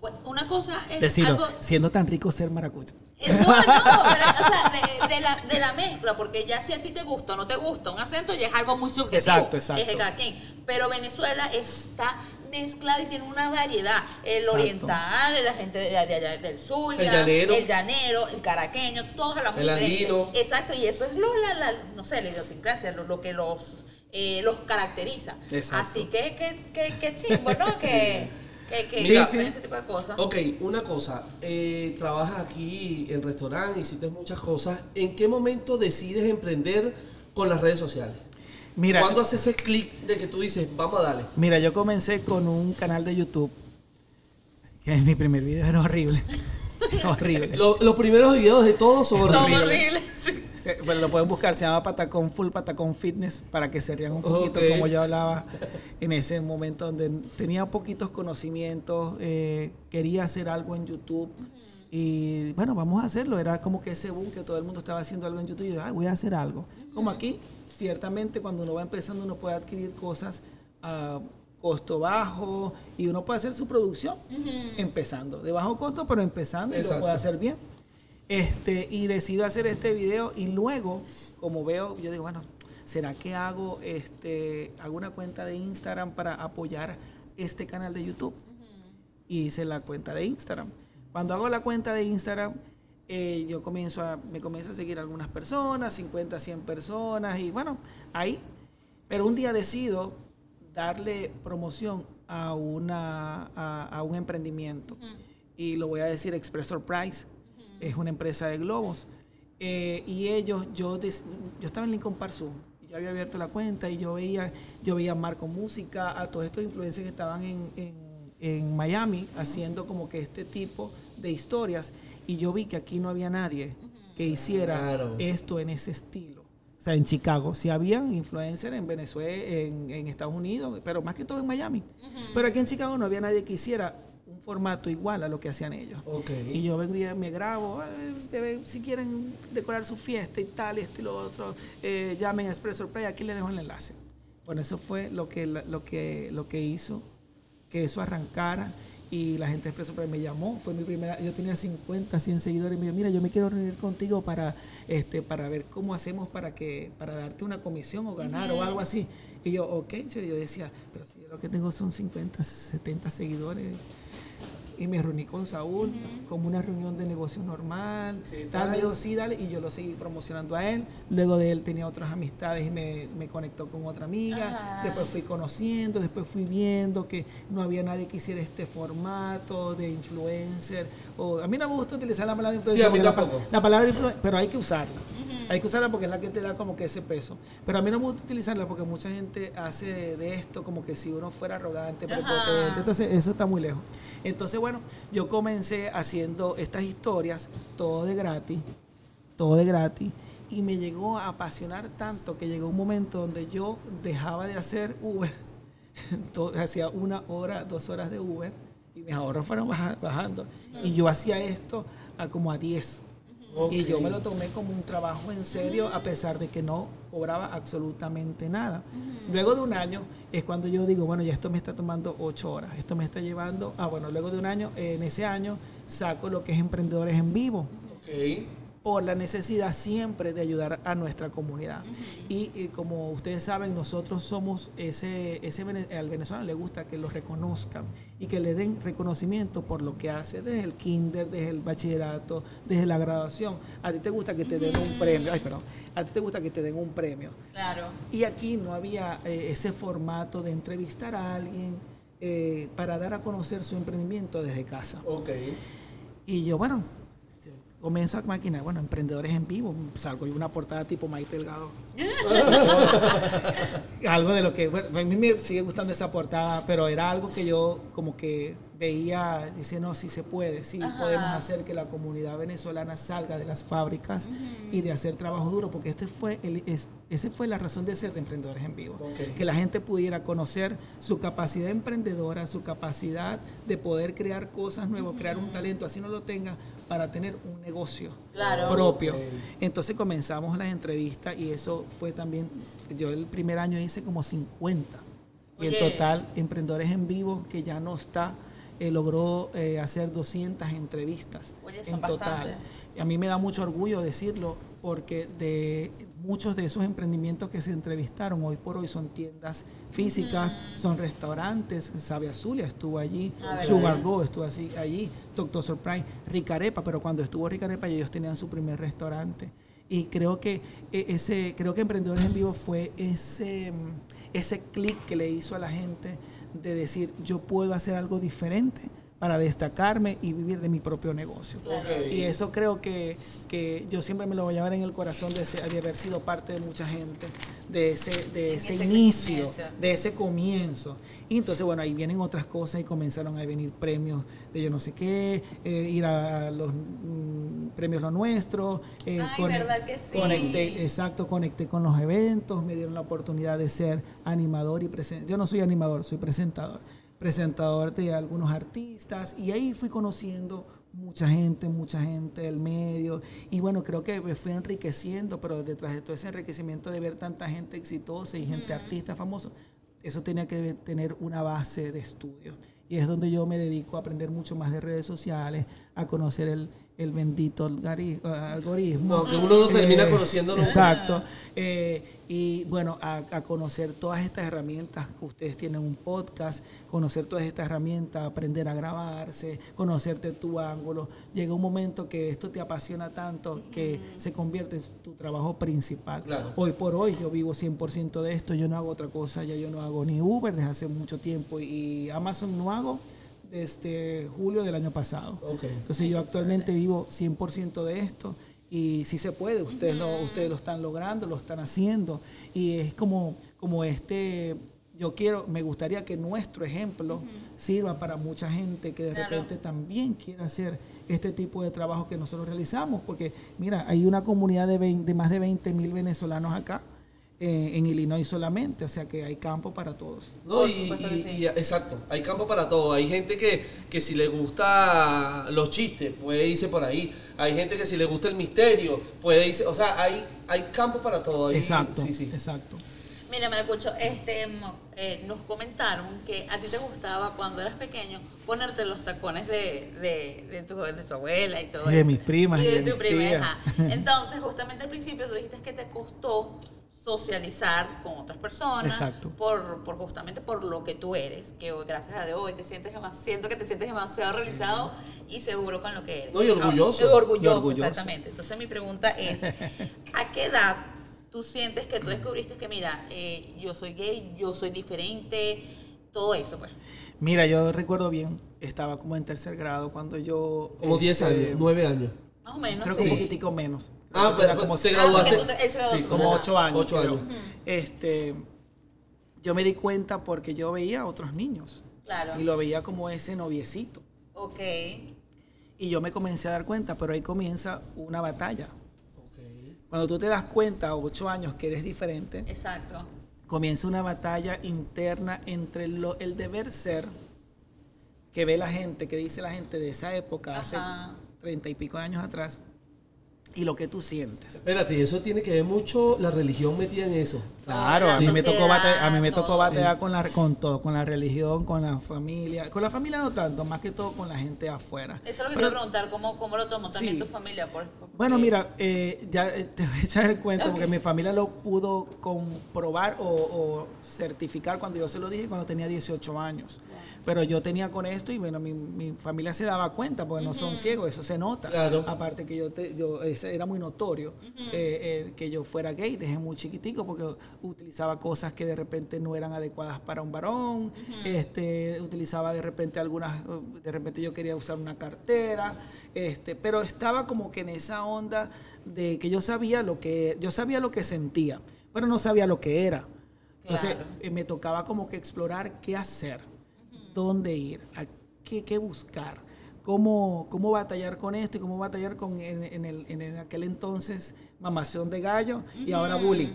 pues, una cosa es Decirlo, algo... siendo tan rico ser maracucho. No, no, pero, o sea, de, de la, de la mezcla, porque ya si a ti te gusta o no te gusta un acento, ya es algo muy subjetivo. Exacto, exacto. Es de cada quien. Pero Venezuela está mezclada y tiene una variedad. El Exacto. oriental, la gente de, allá del sur, El llanero. el llanero, el caraqueño, todos hablamos El andino. Exacto, y eso es lo, la, la- no sé, la idiosincrasia, lo, lo que los, eh, los caracteriza. Exacto. Así que, que, que, que chimbo, ¿no? Que, que, que Mira, hacen ese tipo de cosas. Ok, una cosa, eh, trabajas aquí en restaurante, hiciste muchas cosas. ¿En qué momento decides emprender con las redes sociales? Mira, ¿Cuándo haces ese clic de que tú dices, vamos a darle? mira, yo comencé con un canal de YouTube que mi primer video era horrible. horrible. Lo- los primeros videos de todos son Son horribles. Se- bueno, lo pueden buscar, se llama Patacón Full Patacón Fitness para que se rían un poquito como yo hablaba en ese momento donde tenía poquitos conocimientos, eh, quería hacer algo en YouTube y bueno, vamos a hacerlo. Era como que ese boom que todo el mundo estaba haciendo algo en YouTube y yo, "Ay, voy a hacer algo. Como aquí, ciertamente cuando uno va empezando uno puede adquirir cosas a costo bajo y uno puede hacer su producción empezando, de bajo costo pero empezando y lo puede hacer bien. Este, y decido hacer este video y luego, como veo, yo digo, bueno, ¿será que hago, este, hago una cuenta de Instagram para apoyar este canal de YouTube? Y hice la cuenta de Instagram. Cuando hago la cuenta de Instagram, eh, yo comienzo a, me comienzo a seguir algunas personas, 50, 100 personas, y bueno, ahí. Pero un día decido darle promoción a, una, a, a un emprendimiento. Y lo voy a decir Expressor Price. Es una empresa de globos. Eh, y ellos, yo, des- yo estaba en Lincoln Park Sur. Yo había abierto la cuenta y yo veía, yo veía a Marco Música, a todos estos influencers que estaban en, en, en Miami haciendo como que este tipo de historias. Y yo vi que aquí no había nadie que hiciera Claro. esto en ese estilo. O sea, en Chicago. Sí habían influencers en Venezuela, en, en Estados Unidos, pero más que todo en Miami. Pero aquí en Chicago no había nadie que hiciera formato igual a lo que hacían ellos. Y yo vengo y me grabo, eh, si quieren decorar su fiesta y tal, esto y lo otro, eh, llamen a Expresso Play, aquí les dejo el enlace. Bueno, eso fue lo que, lo que, lo que hizo que eso arrancara y la gente de Expreso me llamó, fue mi primera, yo tenía 50, 100 seguidores y me dijo, mira, yo me quiero reunir contigo para, este, para ver cómo hacemos para que, para darte una comisión o ganar o algo así. Y yo, ok, yo decía, pero si yo lo que tengo son 50, 70 seguidores. Y me reuní con Saúl, como una reunión de negocio normal. ¿Qué Tal, tal? me dijo, sí, dale, y yo lo seguí promocionando a él. Luego de él tenía otras amistades y me, me conectó con otra amiga. Ajá. Después fui conociendo, después fui viendo que no había nadie que hiciera este formato de influencer. O, a mí no me gusta utilizar la palabra influencer. Sí, a mí porque la, la palabra influencer, pero hay que usarla. Hay que usarla porque es la que te da como que ese peso. Pero a mí no me gusta utilizarla porque mucha gente hace de esto como que si uno fuera arrogante, Ajá. prepotente. Entonces, eso está muy lejos. Entonces, bueno, yo comencé haciendo estas historias, todo de gratis, todo de gratis. Y me llegó a apasionar tanto que llegó un momento donde yo dejaba de hacer Uber. Hacía una hora, dos horas de Uber y mis ahorros fueron baja- bajando. Y yo hacía esto a como a 10. Y yo me lo tomé como un trabajo en serio a pesar de que no cobraba absolutamente nada. Luego de un año es cuando yo digo, bueno, ya esto me está tomando ocho horas, esto me está llevando, ah, bueno, luego de un año, en ese año saco lo que es Emprendedores en Vivo Ok. Por la necesidad siempre de ayudar a nuestra comunidad. y, y como ustedes saben, nosotros somos ese, al venezolano le gusta que lo reconozcan y que le den reconocimiento por lo que hace desde el kinder, desde el bachillerato, desde la graduación. A ti te gusta que te den un premio, ay, perdón, a ti te gusta que te den un premio. Claro. Y aquí no había eh, ese formato de entrevistar a alguien eh, para dar a conocer su emprendimiento desde casa. Ok. Y yo, bueno, comienzo a maquinar, bueno, emprendedores en vivo, salgo y una portada tipo Maite Delgado. algo de lo que, bueno, a mí me sigue gustando esa portada, pero era algo que yo como que veía, dice, no, sí se puede, sí Ajá. podemos hacer que la comunidad venezolana salga de las fábricas y de hacer trabajo duro, porque este fue el, es, esa fue la razón de ser de Emprendedores en Vivo, que la gente pudiera conocer su capacidad emprendedora, su capacidad de poder crear cosas nuevas, crear un talento, así no lo tenga, para tener un negocio Claro. propio. Entonces comenzamos las entrevistas y eso fue también, yo el primer año hice como 50. Y en total, Emprendedores en Vivo, que ya no está, eh, logró eh, hacer 200 entrevistas Oye, en total. Y a mí me da mucho orgullo decirlo porque de muchos de esos emprendimientos que se entrevistaron hoy por hoy son tiendas físicas, son restaurantes, Sabe Azulia estuvo allí, Ah. Sugar Go estuvo así, allí, Doctor Surprise, Ricarepa, pero cuando estuvo Ricarepa ellos tenían su primer restaurante. Y creo que e- ese, creo que Emprendedores en Vivo fue ese, ese clic que le hizo a la gente de decir yo puedo hacer algo diferente para destacarme y vivir de mi propio negocio. Y eso creo que, que yo siempre me lo voy a llevar en el corazón de, ese- de haber sido parte de mucha gente, de ese, de ese, ese inicio, comienzo. de ese comienzo. Y entonces, bueno, ahí vienen otras cosas y comenzaron a venir premios de yo no sé qué, eh, ir a los mm, premios Lo Nuestro. eh, Ay, ¿verdad que sí? Conecté, exacto, conecté con los eventos, me dieron la oportunidad de ser animador y presentador. Yo no soy animador, soy presentador. Presentador de algunos artistas y ahí fui conociendo mucha gente, mucha gente del medio y bueno, creo que me fui enriqueciendo, pero detrás de todo ese enriquecimiento de ver tanta gente exitosa y gente artista famosa, eso tenía que tener una base de estudio. Y es donde yo me dedico a aprender mucho más de redes sociales, a conocer el, el bendito algoritmo. No, que uno no termina Eh, conociendo nunca. Exacto. Eh, y bueno, a, a conocer todas estas herramientas que ustedes tienen un podcast, conocer todas estas herramientas, aprender a grabarse, conocerte tu ángulo. Llega un momento que esto te apasiona tanto que se convierte en tu trabajo principal. Claro. Hoy por hoy yo vivo 100% de esto, yo no hago otra cosa, ya yo no hago ni Uber desde hace mucho tiempo y Amazon no hago desde julio del año pasado. Entonces yo actualmente vivo 100% de esto y si se puede, ustedes, lo, ustedes lo están logrando, lo están haciendo y es como, como este, yo quiero, me gustaría que nuestro ejemplo sirva para mucha gente que de Claro. repente también quiera hacer este tipo de trabajo que nosotros realizamos, porque mira, hay una comunidad de, 20 de más de 20 mil venezolanos acá. Eh, en Illinois solamente, o sea que hay campo para todos. No, y, supuesto que y- sí. y- exacto, hay campo para todo. Hay gente que, que si le gusta los chistes, puede irse por ahí. Hay gente que si le gusta el misterio, puede irse. O sea, hay, hay campo para todo. Exacto, Sí, sí. exacto. Mira, Maracucho, este, mo- eh, nos comentaron que a ti te gustaba cuando eras pequeño ponerte los tacones de, de, de tu, de tu abuela y todo Y de eso. mis primas Y y de, de tu prima. Entonces, justamente al principio tú dijiste que te costó socializar con otras personas Exacto. por, por justamente por lo que tú eres que hoy, gracias a Dios hoy te sientes demas- siento que te sientes demasiado realizado y seguro con lo que eres No, y orgulloso. Ah, orgulloso, Y orgulloso. exactamente entonces mi pregunta es ¿a qué edad tú sientes que tú descubriste que mira eh, yo soy gay yo soy diferente todo eso pues Mira, yo recuerdo bien, estaba como en tercer grado cuando yo... Como 10 este, años, 9 años. más o menos Creo que sí. un poquitico menos. Ah, pero era como te Ah, porque graduaste. tú te- él se graduó Sí, como ocho años. Ocho años. Este, yo me di cuenta porque yo veía a otros niños Claro. y lo veía como ese noviecito. ok Y yo me comencé a dar cuenta, pero ahí comienza una batalla. Cuando tú te das cuenta a ocho años que eres diferente, exacto comienza una batalla interna entre lo- el deber ser que ve la gente, que dice la gente de esa época, hace treinta y pico de años atrás, y lo que tú sientes. Espérate, y eso tiene que ver mucho la religión metida en eso. Claro, la a mí me tocó batallar, a mí me tocó batallar con la con todo, con la religión, con la familia, con la familia no tanto, más que todo con la gente afuera. eso es lo que Pero- te iba a preguntar cómo, cómo lo tomó también Sí. tu familia por, por- Bueno, mira, eh, ya eh, te voy a echar el cuento porque mi familia lo pudo comprobar o, o certificar cuando yo se lo dije cuando tenía 18 años. Pero yo tenía con esto y bueno, mi, mi familia se daba cuenta porque no son ciegos, eso se nota. Claro. Aparte que yo, te, yo ese era muy notorio eh, eh, que yo fuera gay desde muy chiquitico porque utilizaba cosas que de repente no eran adecuadas para un varón, este, utilizaba de repente algunas, de repente yo quería usar una cartera, este, pero estaba como que en esa onda de que yo sabía lo que, yo sabía lo que sentía, pero no sabía lo que era. Entonces Claro. eh, me tocaba como que explorar qué hacer, dónde ir, a qué, qué buscar, cómo, cómo batallar con esto y cómo batallar con en, en el, en el- aquel entonces mamación de gallo y ahora bullying.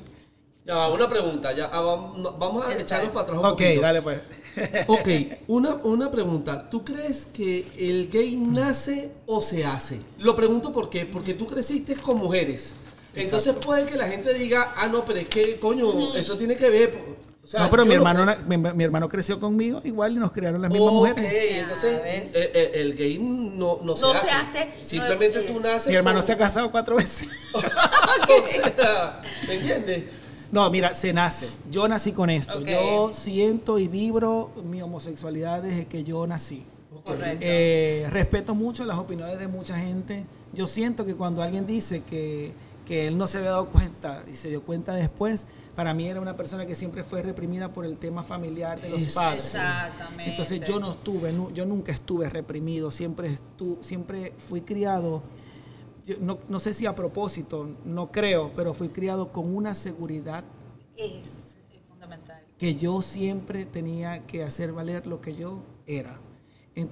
Ya va, una pregunta, ya ah, vamos, a Exacto. echarnos para atrás un Ok, poquito. dale pues. Ok, una, una pregunta. ¿Tú crees que el gay nace o se hace? Lo pregunto por qué. Porque tú creciste con mujeres. Entonces puede que la gente diga, ah, no, pero es que, coño, eso tiene que ver. O sea, no, pero mi no hermano, mi, mi hermano creció conmigo igual y nos criaron las mismas Ok, mujeres. entonces ves. eh, eh, el, gay no, no, se, No hace. se hace, Simplemente tú naces. Mi hermano con- se ha casado cuatro veces. o sea, ¿Me entiendes? No, mira, se nace. Yo nací con esto. Yo siento y vibro mi homosexualidad desde que yo nací. correcto Eh, respeto mucho las opiniones de mucha gente. Yo siento que cuando alguien dice que, que él no se había dado cuenta y se dio cuenta después, para mí era una persona que siempre fue reprimida por el tema familiar de los Es- padres. Exactamente. Entonces yo no estuve, yo nunca estuve reprimido, siempre, estu- siempre fui criado, yo no, no sé si a propósito, no creo, pero fui criado con una seguridad es, es fundamental que yo siempre tenía que hacer valer lo que yo era.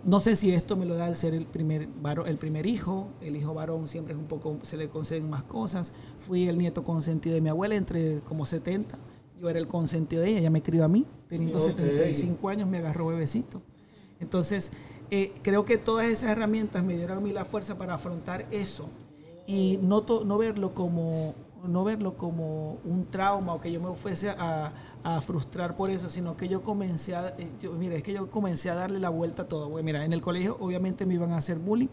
No sé si esto me lo da el ser el primer, varo- el primer hijo, el hijo varón siempre es un poco, se le conceden más cosas. Fui el nieto consentido de mi abuela entre como 70, yo era el consentido de ella, ella me crió a mí, teniendo Ok. 75 años me agarró bebecito. Entonces, eh, creo que todas esas herramientas me dieron a mí la fuerza para afrontar eso y no, to- no verlo como no verlo como un trauma o que yo me fuese a, a frustrar por eso, sino que yo comencé a, eh, yo- mira, es que yo comencé a darle la vuelta a todo. Porque mira, en el colegio obviamente me iban a hacer bullying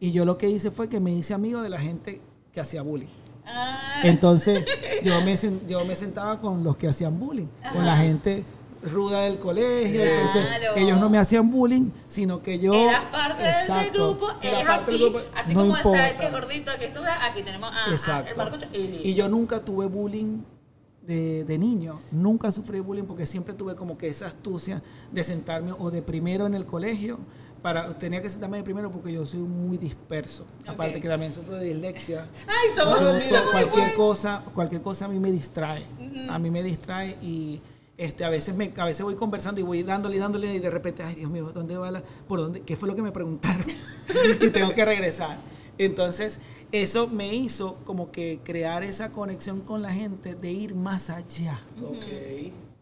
y yo lo que hice fue que me hice amigo de la gente que hacía bullying. ah, Entonces yo me, yo me sentaba con los que hacían bullying, con la gente ruda del colegio. Entonces ellos no me hacían bullying, sino que yo... eras parte del- del Exacto, grupo eres así grupo, así no como está el importa. que es gordito aquí está aquí tenemos a, a el Exacto. Marcocho y yo nunca tuve bullying de, de niño, nunca sufrí bullying porque siempre tuve como que esa astucia de sentarme o de primero en el colegio. Para, tenía que sentarme de primero porque yo soy muy disperso. Aparte que también sufro de dislexia. ay somos Yo, somos cualquier igual. cosa, cualquier cosa a mí me distrae. A mí me distrae y este, a veces me, a veces voy conversando y voy dándole y dándole y de repente, ay Dios mío, ¿dónde va la, por dónde, qué fue lo que me preguntaron? y tengo que regresar. Entonces, eso me hizo como que crear esa conexión con la gente de ir más allá. Ok.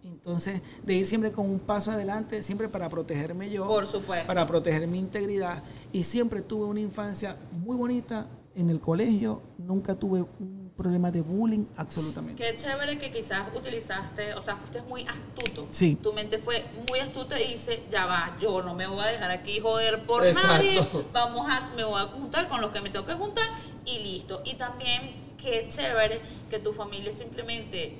Entonces, de ir siempre con un paso adelante, siempre para protegerme yo, Por supuesto. para proteger mi integridad. Y siempre tuve una infancia muy bonita en el colegio, nunca tuve un problema de bullying, absolutamente. Qué chévere que quizás utilizaste, o sea, fuiste muy astuto. Sí. Tu mente fue muy astuta y dice, ya va, yo no me voy a dejar aquí joder por Exacto. nadie. Vamos a, me voy a juntar con los que me tengo que juntar y listo. Y también qué chévere que tu familia simplemente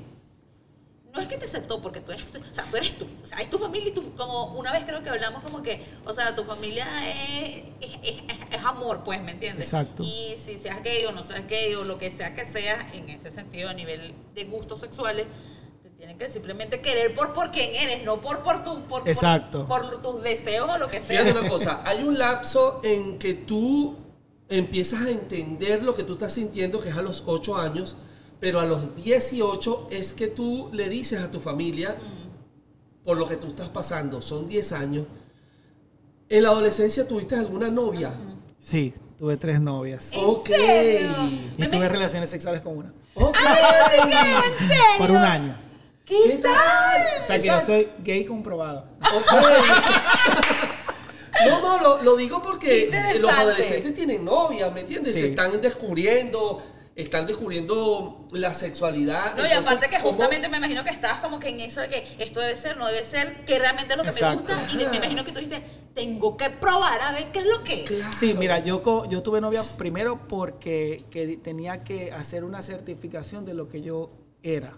no es que te aceptó porque tú eres, o sea, tú eres tú, o sea, es tu familia y tú, como una vez creo que hablamos como que, o sea, tu familia es, es, es- es amor, pues, ¿me entiendes? Exacto. Y si seas gay o no seas gay o lo que sea que seas, en ese sentido, a nivel de gustos sexuales, te tienen que simplemente querer por, por quién eres, no por, por, tu, por, por- Exacto. por, tus deseos o lo que sea. Fíjate una cosa, hay un lapso en que tú empiezas a entender lo que tú estás sintiendo, que es a los 8 años, pero a los 18 es que tú le dices a tu familia por lo que tú estás pasando, son 10 años. ¿En la adolescencia tuviste alguna novia? Sí, tuve tres novias. ¿En Ok. serio? Y tuve relaciones sexuales con una. Ok. ¿En serio? Por un año. ¿Qué, tal? O sea que yo soy gay comprobado. Ok. No, no, lo, lo digo porque los adolescentes tienen novias, ¿me entiendes? Sí. Se están descubriendo, están descubriendo la sexualidad. No, y aparte que ¿cómo- justamente me imagino que estabas como que en eso de que esto debe ser, no debe ser, que realmente es lo que Exacto. me gusta. Y me imagino que tú dijiste, tengo que probar a ver qué es lo que es. Sí, mira, yo, co- yo tuve novia primero porque que tenía que hacer una certificación de lo que yo era.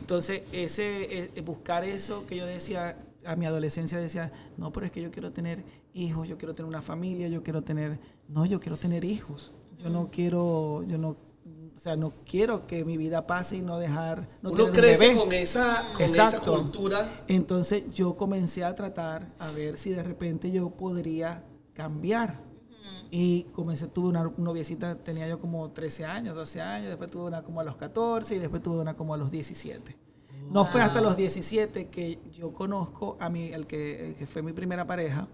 Entonces, ese, eh, buscar eso que yo decía, a mi adolescencia decía, no, pero es que yo quiero tener hijos, yo quiero tener una familia, yo quiero tener, no, yo quiero tener hijos. Yo no quiero, yo no, o sea, no quiero que mi vida pase y no dejar, no Uno un crece bebé. con esa, con esa cultura. Entonces yo comencé a tratar a ver si de repente yo podría cambiar. Y comencé, tuve una noviecita, tenía yo como 13 años, 12 años, después tuve una como a los 14 y después tuve una como a los 17. No fue hasta los 17 que yo conozco a mí, el que, el que fue mi primera pareja,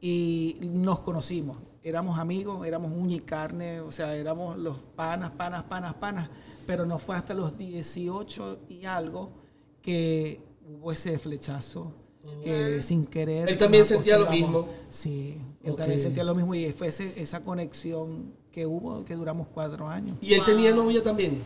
y nos conocimos. Éramos amigos, éramos uña y carne, o sea, éramos los panas, panas, panas, panas, pero no fue hasta los 18 y algo que hubo ese flechazo. Que sin querer. Él también sentía lo mismo. Sí, él también sentía lo mismo y fue ese- esa conexión que hubo, que duramos cuatro años. Y él tenía novia también.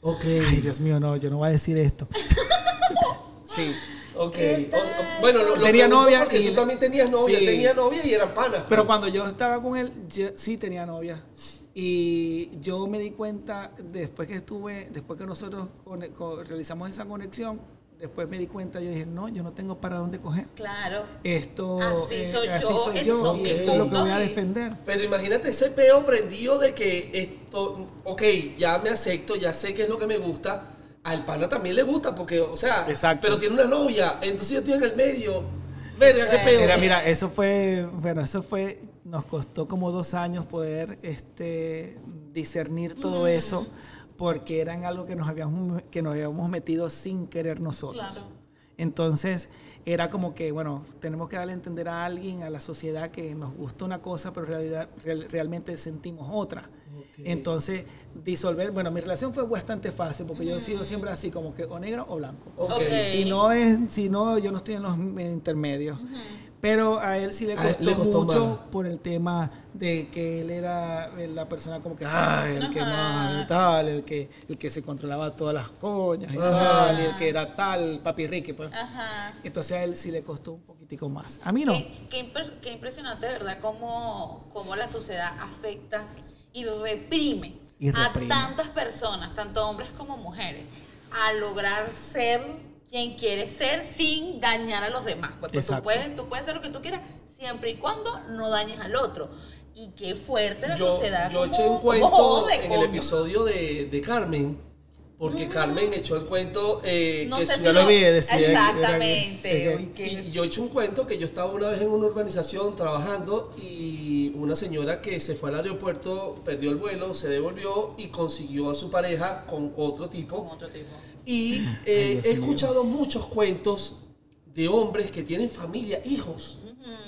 Ok. Ay, Dios mío, no, yo no voy a decir esto. sí. Ok. O bueno, lo, lo Tenía novia porque y- tú también tenías novia, Sí. tenía novia y eran panas. Pero cuando yo estaba con él, yo sí tenía novia. Y yo me di cuenta, después que estuve, después que nosotros cone- co- realizamos esa conexión, después me di cuenta, yo dije, no, yo no tengo para dónde coger. Claro. Esto, Así eh, soy así yo, soy esos yo, y esto es lo que voy a defender. Pero imagínate ese peo prendido de que esto, ok, ya me acepto, ya sé qué es lo que me gusta. Al pana también le gusta porque, o sea, Exacto. pero tiene una novia, entonces yo estoy en el medio. Verga, qué peo. Mira, mira, eso fue, bueno, eso fue, nos costó como dos años poder este, discernir todo eso, porque eran algo que nos habíamos, que nos habíamos metido sin querer nosotros. Claro. Entonces, era como que, bueno, tenemos que darle a entender a alguien, a la sociedad, que nos gusta una cosa, pero en realidad, real- realmente sentimos otra. Entonces, disolver, bueno, mi relación fue bastante fácil, porque yo he sido siempre así, como que o negro o blanco. Ok. Ok. Si no es, si no, yo no estoy en los intermedios. Pero a él sí le costó, le costó mucho más. por el tema de que él era la persona como que, ay, el que Ajá. más y tal, el que, el que se controlaba todas las coñas y Ajá. tal, y el que era tal, papi Ricky, pues. Ajá. Entonces a él sí le costó un poquitico más. A mí no. Qué, qué impre- qué impresionante, ¿verdad? Cómo, cómo la sociedad afecta y reprime, Y reprime. a tantas personas, tanto hombres como mujeres, a lograr ser quien quiere ser sin dañar a los demás. Pues, pues, tú, puedes, tú puedes hacer lo que tú quieras siempre y cuando no dañes al otro. Y qué fuerte la yo, sociedad. yo eché un cuento en el episodio de, de Carmen, porque Carmen echó el cuento eh, No que sé si Yo lo vi, decía Exactamente. era que- qué- Y yo he hecho un cuento que yo estaba una vez en una urbanización trabajando y una señora que se fue al aeropuerto, perdió el vuelo, se devolvió y consiguió a su pareja con otro tipo. con otro tipo. Y eh, he escuchado muchos cuentos de hombres que tienen familia, hijos,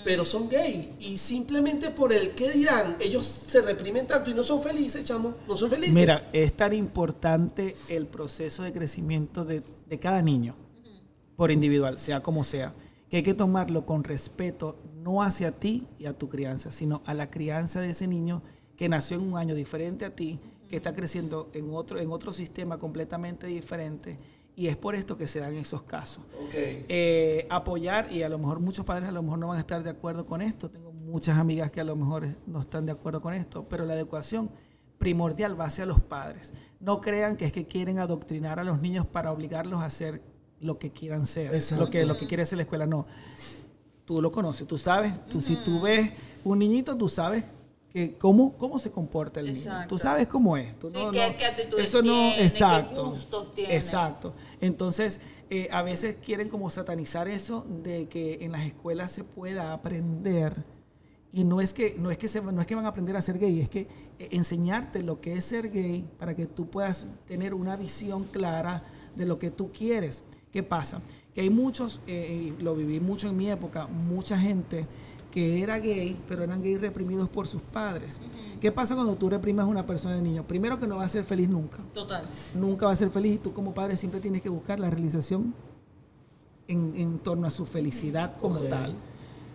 pero son gay. Y simplemente por el qué dirán, ellos se reprimen tanto y no son felices, chamo. No son felices. Mira, es tan importante el proceso de crecimiento de, de cada niño, por individual, sea como sea, que hay que tomarlo con respeto, no hacia ti y a tu crianza, sino a la crianza de ese niño que nació en un año diferente a ti que está creciendo en otro, en otro sistema completamente diferente y es por esto que se dan esos casos. Eh, apoyar, y a lo mejor muchos padres a lo mejor no van a estar de acuerdo con esto, tengo muchas amigas que a lo mejor no están de acuerdo con esto, pero la educación primordial va hacia los padres. No crean que es que quieren adoctrinar a los niños para obligarlos a hacer lo que quieran ser, Exacto. lo que, lo que quiere hacer la escuela, no. Tú lo conoces, tú sabes, tú, si tú ves un niñito, tú sabes que cómo, cómo se comporta el niño. Exacto. Tú sabes cómo es. Tú Sí, no- qué- no- qué actitudes eso no, tiene, qué exacto. gustos tiene. Exacto. Entonces, eh, a veces quieren como satanizar eso de que en las escuelas se pueda aprender. Y no es que no es que se, no es que van a aprender a ser gay, es que eh, enseñarte lo que es ser gay para que tú puedas tener una visión clara de lo que tú quieres. ¿Qué pasa? Que hay muchos, eh, lo viví mucho en mi época, mucha gente que era gay, pero eran gay reprimidos por sus padres. ¿Qué pasa cuando tú reprimes a una persona de niño? Primero que no va a ser feliz nunca Total. nunca va a ser feliz y tú como padre siempre tienes que buscar la realización en, en torno a su felicidad como tal.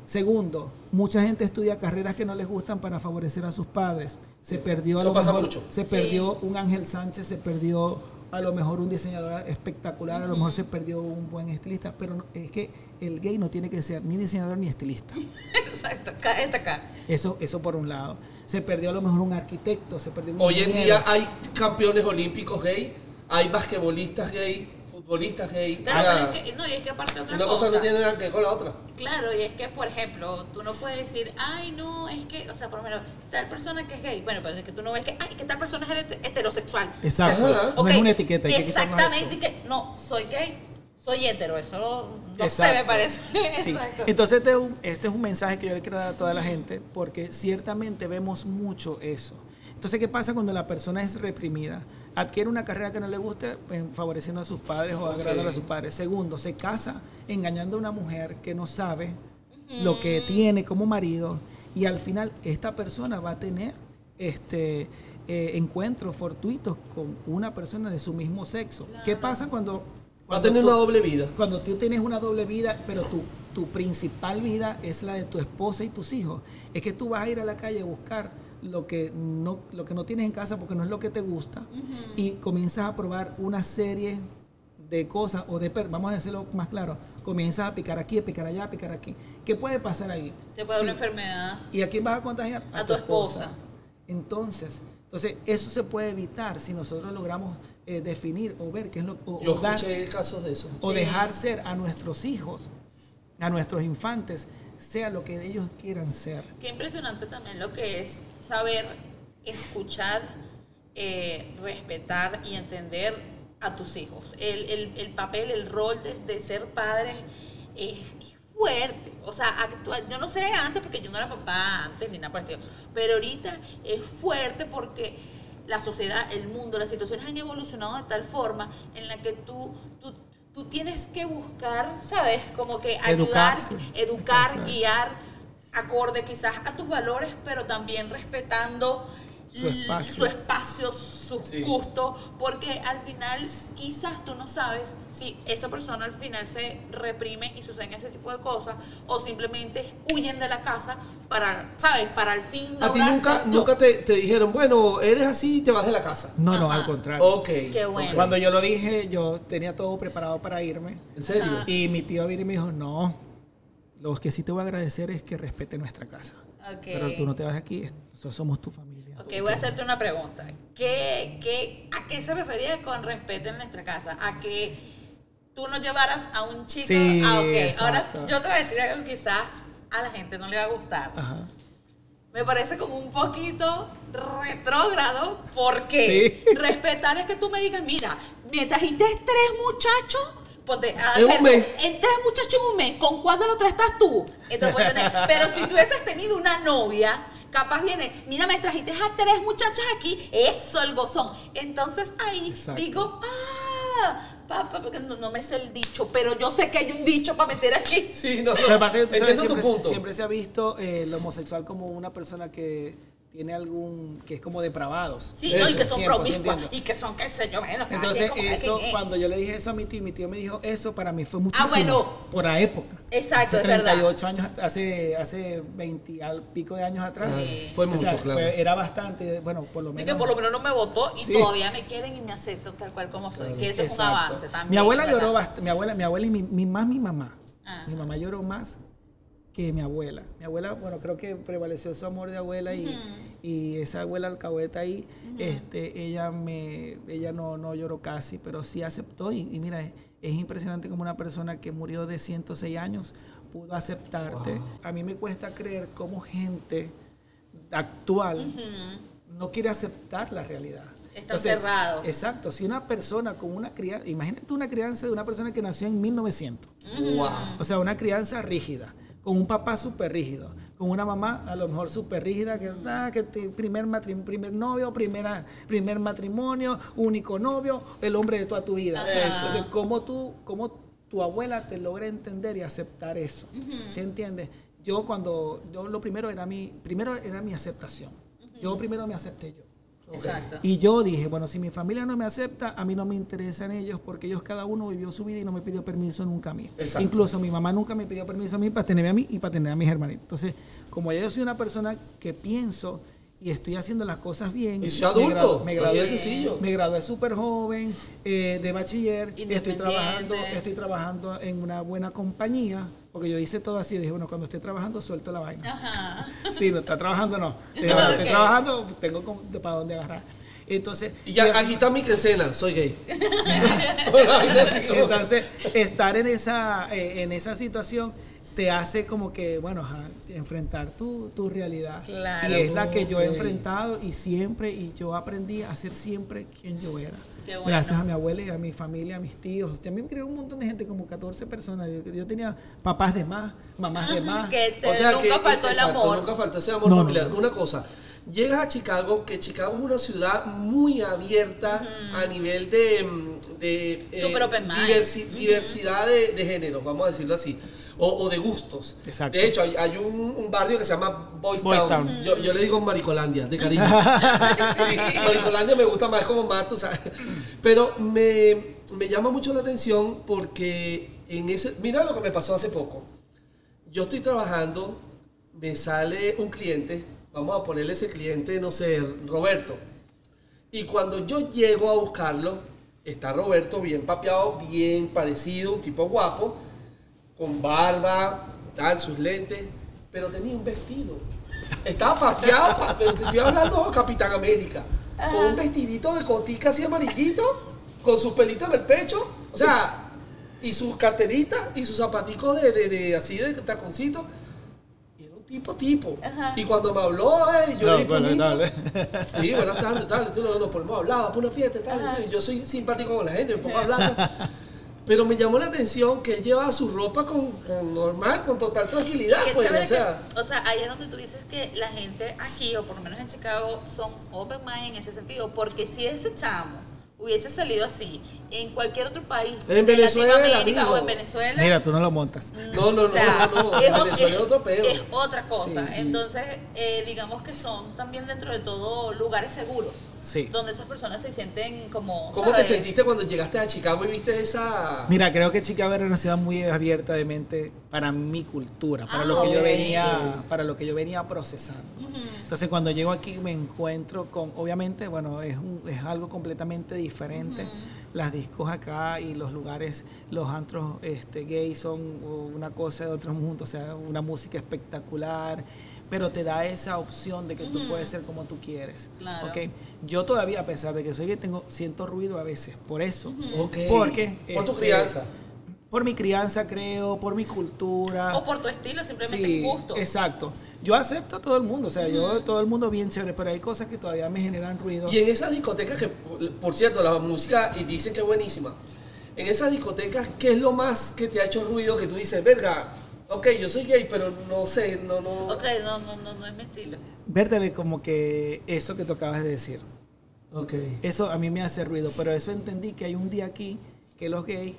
Segundo, mucha gente estudia carreras que no les gustan para favorecer a sus padres. Se perdió a Eso lo pasa mejor, mucho. se Sí. perdió un Ángel Sánchez, se perdió a lo mejor un diseñador espectacular, a lo mejor se perdió un buen estilista, pero no- es que el gay no tiene que ser ni diseñador ni estilista. Exacto. Está acá. Eso, eso por un lado. Se perdió a lo mejor un arquitecto, se perdió un Hoy en día hay campeones olímpicos gay, hay basquetbolistas gay, futbolistas gay. Claro, o sea, pero es que, no, y es que aparte otra una cosa no tiene nada que ver con la otra. Claro, y es que, por ejemplo, tú no puedes decir, ay, no, es que, o sea, por lo menos, tal persona que es gay. Bueno, pero es que tú no ves que, ay, que tal persona es hete- heterosexual. Exacto. Ajá. No es una etiqueta. Hay que Exactamente, eso. que, no, soy gay, soy hetero, eso no Exacto. me parece. Sí. Exacto. Entonces este es, un, este es un mensaje que yo le quiero dar a toda la gente porque ciertamente vemos mucho eso. Entonces, ¿qué pasa cuando la persona es reprimida? Adquiere una carrera que no le guste, eh, favoreciendo a sus padres o agradando a sus padres. Segundo, se casa engañando a una mujer que no sabe lo que tiene como marido y al final esta persona va a tener este eh, encuentros fortuitos con una persona de su mismo sexo. ¿Qué pasa cuando... Va a cuando tener tú- una doble vida. cuando tú tienes una doble vida, pero tu, tu principal vida es la de tu esposa y tus hijos, es que tú vas a ir a la calle a buscar lo que no, lo que no tienes en casa porque no es lo que te gusta y comienzas a probar una serie de cosas o de, vamos a decirlo más claro, comienzas a picar aquí, a picar allá, a picar aquí. ¿Qué puede pasar ahí? Te puede dar una Sí. enfermedad. ¿Y a quién vas a contagiar? A tu esposa. Entonces, entonces, eso se puede evitar si nosotros logramos eh, definir o ver qué es lo o, Yo o dar- escuché casos de eso. o Sí. dejar ser a nuestros hijos, a nuestros infantes, sea lo que ellos quieran ser. Qué impresionante también lo que es saber escuchar, eh, respetar y entender a tus hijos. El, el- el papel, el rol de, de ser padre es, es fuerte. O sea, actual, yo no sé antes porque yo no era papá antes ni nada estilo, pero ahorita es fuerte porque la sociedad, el mundo, las situaciones han evolucionado de tal forma en la que tú, tú, tú tienes que buscar, ¿sabes? Como que ayudar, educar, Exacto. guiar acorde quizás a tus valores, pero también respetando Su espacio. su espacio, sus Sí. gustos, porque al final quizás tú no sabes si esa persona al final se reprime y suceden ese tipo de cosas o simplemente huyen de la casa para, ¿sabes? Para al fin A ti nunca, nunca te, te dijeron, bueno, eres así y te vas de la casa. No, no, al contrario. Ok. Qué bueno. Cuando yo lo dije, yo tenía todo preparado para irme. ¿En serio? Ajá. Y mi tío vino y me dijo, no, lo que sí te voy a agradecer es que respete nuestra casa. Ok. Pero tú no te vas aquí, somos tu familia. Ok, voy a hacerte una pregunta. ¿Qué, qué, ¿A qué se refería con respeto en nuestra casa? ¿A que tú no llevaras a un chico? Sí, ah, ok. Ahora yo te voy a decir algo que quizás a la gente no le va a gustar. Ajá. Me parece como un poquito retrógrado porque Sí. respetar es que tú me digas, mira, me trajiste tres muchachos. Ponte, a En un ver, mes. En tres muchachos en un mes. ¿Con cuándo lo traes estás tú? Entonces, puedes tener- Pero si tú hubieses tenido una novia, capaz viene, mira, me trajiste a tres muchachas aquí. Eso el gozón. Entonces ahí Exacto. digo, ah, papá, porque no, no me sé el dicho, pero yo sé que hay un dicho para meter aquí. Sí, no, no. Pasa Entiendo tu siempre, punto. siempre se ha visto eh, el homosexual como una persona que tiene algún que es como depravados. Sí, no, y que son tiempo, sí promiscuas entiendo. y que son, qué sé yo, bueno, Entonces, eso, es. cuando yo le dije eso a mi tío, mi tío me dijo eso, para mí fue muchísimo. bueno. Por la época. Exacto, hace es verdad. 38 años, hace, hace 20 al pico de años atrás. Sí. Fue O mucho, sea, claro. fue- era bastante, bueno, por lo Y menos. que por lo menos no me votó y Sí. todavía me quieren y me aceptan tal cual como soy. Que eso es un avance también. Mi abuela ¿verdad? lloró bastante, mi abuela, mi abuela y mi, mi más mi mamá. Ajá. Mi mamá lloró más que mi abuela. Mi abuela, bueno, creo que prevaleció su amor de abuela y, y esa abuela alcahueta ahí, este, ella me, ella no, no lloró casi, pero sí aceptó y, y mira, es, es impresionante como una persona que murió de 106 años pudo aceptarte. A mí me cuesta creer cómo gente actual no quiere aceptar la realidad. Está cerrado. Exacto, si una persona con una crianza, imagínate una crianza de una persona que nació en 1900, Wow. o sea, una crianza rígida, con un papá súper rígido, con una mamá a lo mejor súper rígida, que, ah, que te- primer, primer novio, primera, primer matrimonio, único novio, el hombre de toda tu vida. Entonces, ¿cómo tú, cómo tu abuela te logra entender y aceptar eso? ¿Sí entiendes? Yo cuando, yo lo primero era mi, primero era mi aceptación. Yo primero me acepté yo. Exacto. Y yo dije, bueno, si mi familia no me acepta, a mí no me interesan ellos porque ellos cada uno vivió su vida y no me pidió permiso nunca a mí. Exacto. Incluso mi mamá nunca me pidió permiso a mí para tenerme a mí y para tener a mis hermanitos. Entonces, como yo soy una persona que pienso y estoy haciendo las cosas bien. Y soy me adulto, Me así gradué, sencillo. me gradué súper joven eh, de bachiller. Estoy trabajando, estoy trabajando en una buena compañía. Porque yo hice todo así. Dije, bueno, cuando esté trabajando, suelto la vaina. Ajá. Sí, no está trabajando, no. Dije, bueno, estoy Ok. trabajando, tengo como- de- para dónde agarrar. Entonces, Y ya, así- aquí está mi quincena, soy gay. Entonces, estar en esa, eh, en esa situación te hace como que, bueno, ajá, enfrentar tu, tu realidad. Claro. Y es la que yo he enfrentado y siempre, y yo aprendí a ser siempre quien yo era. Qué bueno. Gracias a mi abuela y a mi familia, a mis tíos. También me creó un montón de gente, como 14 personas. Yo, yo tenía papás de más, mamás de más. Que O sea nunca que, faltó el exacto, amor. Nunca faltó ese amor No, familiar. no. Una cosa, llegas a Chicago, que Chicago es una ciudad muy abierta a nivel de, mm, de eh, Super open mind. diversi- diversidad de, de géneros, vamos a decirlo así. O, o de gustos. Exacto. De hecho, hay, hay un, un barrio que se llama Boys, Boys Town. Town. Yo, yo le digo Maricolandia, de cariño. Sí, Maricolandia me gusta más, como sabes. Pero me, me llama mucho la atención porque en ese. Mira lo que me pasó hace poco. Yo estoy trabajando, me sale un cliente, vamos a ponerle ese cliente, no sé, Roberto. Y cuando yo llego a buscarlo, está Roberto bien papeado, bien parecido, un tipo guapo, con barba, tal, sus lentes, pero tenía un vestido. Estaba papeado, pa- pero te estoy hablando de Capitán América, con un vestidito de cotica así amarillito, con sus pelitos en el pecho, o sea, y sus carteritas y sus zapaticos de, de, de- así de taconcito. Y era un tipo tipo. Y cuando me habló, eh, yo No, le di bueno. Sí, buenas tardes, tal. Entonces nos ponemos a hablar, vamos a una fiesta, tal. tal, y Yo soy simpático con la gente, me pongo a hablar. Pero me llamó la atención que él llevaba su ropa con, con normal, con total tranquilidad. Qué Pues, o sea, que- o sea, ahí es donde tú dices que la gente aquí, o por lo menos en Chicago, son open mind en ese sentido. Porque si ese chamo hubiese salido así en cualquier otro país, En de Venezuela, Latinoamérica o en Venezuela, Mira, tú no lo montas. no, no, o sea, no, no, no. es, es otro es otra cosa. Sí, sí. Entonces, eh, digamos que son también dentro de todo lugares seguros. Sí. Donde esas personas se sienten como. ¿Cómo te sentiste cuando llegaste a Chicago y viste esa... Mira, creo que Chicago era una ciudad muy abierta de mente para mi cultura, para Ah, lo que yo venía, para lo que yo venía procesando. Entonces, cuando llego aquí me encuentro con, obviamente, bueno, es, un- es algo completamente diferente. Las discos acá y los lugares, los antros este, gays son una cosa de otro mundo, o sea, una música espectacular, pero te da esa opción de que tú puedes ser como tú quieres. Claro. ¿ok? Yo todavía, a pesar de que soy gay, tengo, siento ruido a veces, por eso. Ok. Porque, Por tu este, crianza. Por mi crianza, creo, por mi cultura. O por tu estilo, simplemente Sí, gusto. exacto. Yo acepto a todo el mundo, o sea, yo todo el mundo bien chévere, pero hay cosas que todavía me generan ruido. Y en esas discotecas que, por cierto, la música y dicen que es buenísima. En esas discotecas, ¿qué es lo más que te ha hecho ruido que tú dices, verga, ok, yo soy gay, pero no sé, no, no... Ok, no, no, no, no es mi estilo. Vértele como que eso que tú acabas de decir, Ok. eso a mí me hace ruido, pero eso entendí que hay un día aquí que los gays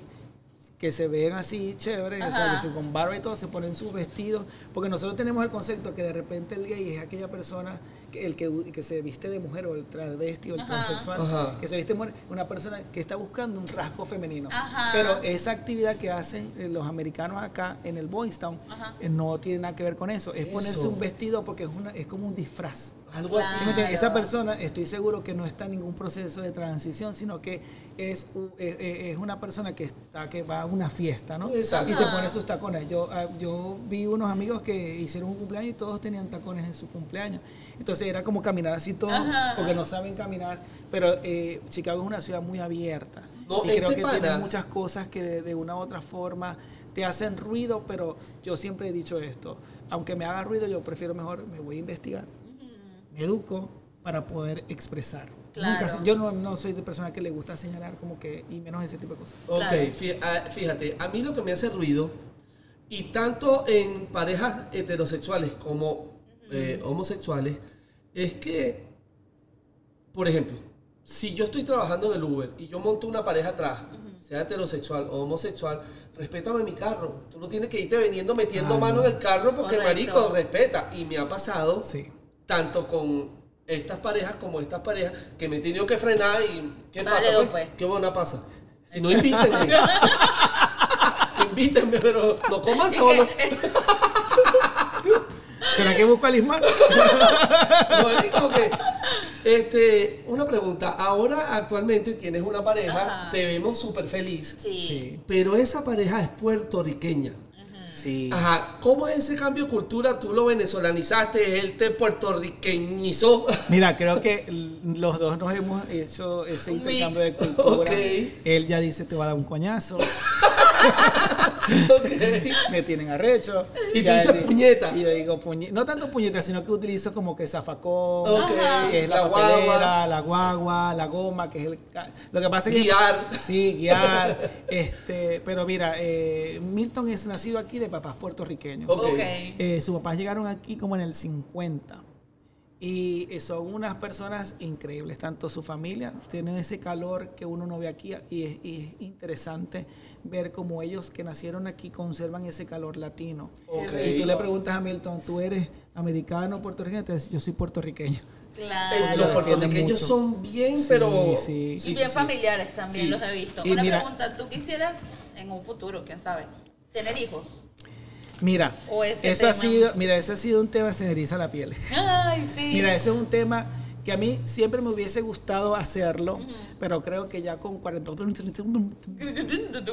que se ven así chéveres, o sea, que se con barba y todo, se ponen sus vestidos, porque nosotros tenemos el concepto que de repente el gay es aquella persona, el que, que se viste de mujer o el travesti o el Ajá. transexual, Ajá. que se viste de mujer, una persona que está buscando un rasgo femenino. Ajá. Pero esa actividad que hacen eh, los americanos acá en el Boys Town Ajá. eh, no tiene nada que ver con eso, es ponerse un vestido porque es, una, es como un disfraz. Algo así. Esa persona, estoy seguro que no está en ningún proceso de transición, sino que es, eh, es una persona que está que va a una fiesta, ¿no? Exacto. Y se pone sus tacones. Yo, ah, yo vi unos amigos que hicieron un cumpleaños y todos tenían tacones en su cumpleaños. Entonces era como caminar así todo, Ajá. porque no saben caminar. Pero eh, Chicago es una ciudad muy abierta. No, y creo este que pana- tiene muchas cosas que de, de una u otra forma te hacen ruido, pero yo siempre he dicho esto. Aunque me haga ruido, yo prefiero mejor, me voy a investigar me educo para poder expresar. Claro. Nunca yo no, no soy de persona que le gusta señalar como que, y menos ese tipo de cosas. Ok, Claro. ah, fíjate, a mí lo que me hace ruido, y tanto en parejas heterosexuales como eh, homosexuales, es que, por ejemplo, si yo estoy trabajando en el Uber y yo monto una pareja atrás, sea heterosexual o homosexual, respétame mi carro. Tú no tienes que irte veniendo metiendo Ah, mano no. en el carro porque, Correcto. marico, respeta. Y me ha pasado Sí. tanto con estas parejas como estas parejas que me he tenido que frenar y ¿qué Vale, pasa? Pues? pues. ¿Qué buena pasa? Si no invítenme. invítenme, pero no coman solo. ¿Será que busco a Lismar? No, es como que, este, una pregunta. Ahora actualmente tienes una pareja, Ajá. te vemos súper feliz, Sí. pero esa pareja es puertorriqueña. Sí. Ajá, ¿cómo es ese cambio de cultura? Tú lo venezolanizaste, él te puertorriqueñizó. Mira, creo que los dos nos hemos hecho ese intercambio de cultura. Ok. Él ya dice te va a dar un coñazo. Me tienen arrecho. Y tú Ya dices puñeta. Y yo digo puñeta. No tanto puñeta, sino que utilizo como que zafacón. Ok. Que es la, La papelera, guagua. la guagua, la goma, que es el... ca- Lo que pasa es que... Guiar. Sí, guiar. este, pero mira, eh, Milton es nacido aquí de papás puertorriqueños. Ok. Ok. Eh, sus papás llegaron aquí como en el 50. Y eh, son unas personas increíbles, tanto su familia, tienen ese calor que uno no ve aquí y es, y es interesante ver cómo ellos que nacieron aquí conservan ese calor latino. Y tú le preguntas a Milton, ¿tú eres americano o puertorriqueño? Te dice, yo soy puertorriqueño. Claro. los lo puertorriqueños son bien, Sí, pero... sí. y bien familiares también Sí. los he visto. Y Una mira- pregunta, ¿tú quisieras en un futuro, quién sabe, tener hijos? Mira, eso ha sido, mira, ese ha sido un tema que se me eriza la piel. Ay, sí. Mira, ese es un tema que a mí siempre me hubiese gustado hacerlo, pero creo que ya con 40,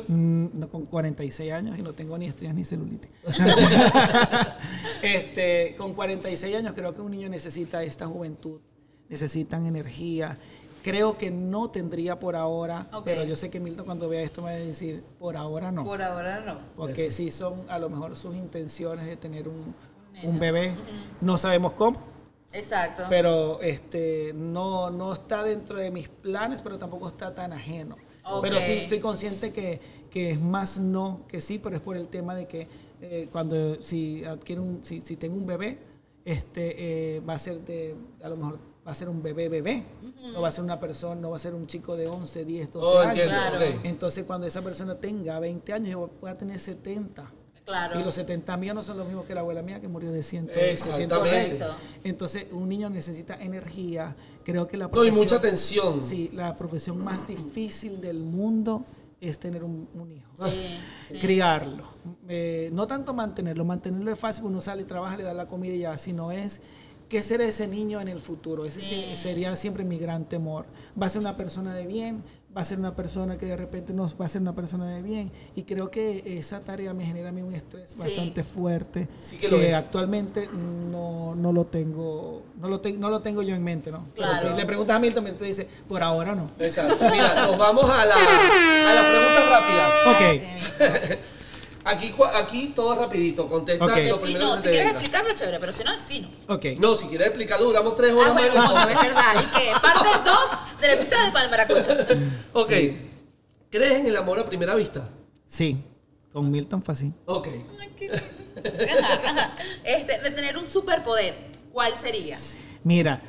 Mm, no, con 46 años y no tengo ni estrías ni celulitis. este, con 46 años creo que un niño necesita esta juventud, necesitan energía. Creo que no tendría por ahora, pero yo sé que Milton cuando vea esto me va a decir, por ahora no. Por ahora no. Porque sí son a lo mejor sus intenciones de tener un, un bebé. No sabemos cómo, Exacto. pero este no, no está dentro de mis planes, pero tampoco está tan ajeno. Pero sí estoy consciente que, que es más no que sí, pero es por el tema de que eh, cuando si adquiero un, si, si tengo un bebé, este eh, va a ser de, a lo mejor va a ser un bebé bebé, no va a ser una persona, no va a ser un chico de 11, 10, 12 Oh, años. entiendo, Claro. Entonces cuando esa persona tenga 20 años, yo voy a tener 70. claro. Y los 70 míos no son los mismos que la abuela mía que murió de 100, Exactamente. 106. Correcto. Entonces, un niño necesita energía. Creo que la No, y profesión, mucha atención. Sí, la profesión más difícil del mundo es tener un, un hijo. Sí, sí. Criarlo. Eh, no tanto mantenerlo. Mantenerlo es fácil, uno sale, trabaja, le da la comida y ya, sino es qué será ese niño en el futuro. Ese Sí. sería siempre mi gran temor. Va a ser una persona de bien, va a ser una persona que de repente no va a ser una persona de bien. Y creo que esa tarea me genera a mí un estrés bastante fuerte Sí que actualmente no, no lo tengo no lo, te- no lo tengo yo en mente, ¿no? Pero Claro. si le preguntas a Milton, Milton te dice, por ahora no. Exacto. Mira, nos vamos a, la, a las preguntas rápidas. Ok. Aquí, aquí todo rapidito, contesta Ok. lo si primero no, que si se te quieres venga. explicarlo, chévere, pero si no, sí no. Ok. No, si quieres explicarlo, duramos tres horas Ah, bueno, más. bueno, es verdad. Y que parte 2 del episodio con el maracucho. Ok. ¿Crees en el amor a primera vista? Sí, con Milton fue así. Ok. Ay, qué lindo. Ajá, ajá. Este, de tener un superpoder, ¿cuál sería? Mira,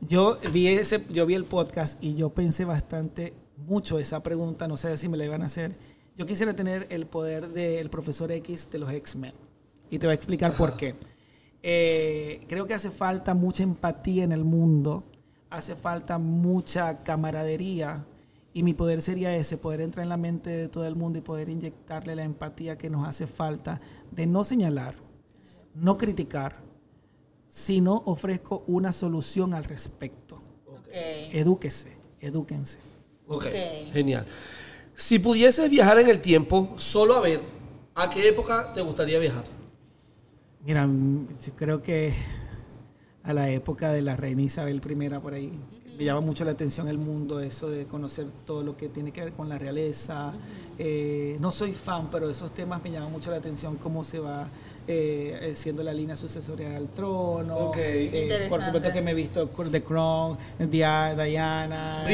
yo vi ese, yo vi el podcast y yo pensé bastante mucho esa pregunta, no sé si me la iban a hacer. Yo quisiera tener el poder del profesor X de los X-Men. Y te voy a explicar por qué. Eh, creo que hace falta mucha empatía en el mundo, hace falta mucha camaradería. Y mi poder sería ese, poder entrar en la mente de todo el mundo y poder inyectarle la empatía que nos hace falta de no señalar, no criticar, sino ofrezco una solución al respecto. Ok. Edúquese, edúquense. Ok, Ok. genial. Si pudieses viajar en el tiempo, solo a ver, ¿a qué época te gustaría viajar? Mira, mm, creo que a la época de la reina Isabel I por ahí. Me llama mucho la atención el mundo, eso de conocer todo lo que tiene que ver con la realeza. Eh, no soy fan, pero esos temas me llaman mucho la atención, cómo se va eh, eh, siendo la línea sucesoria al trono. Eh, por supuesto que me he visto The Crown, Dia- Diana, eh,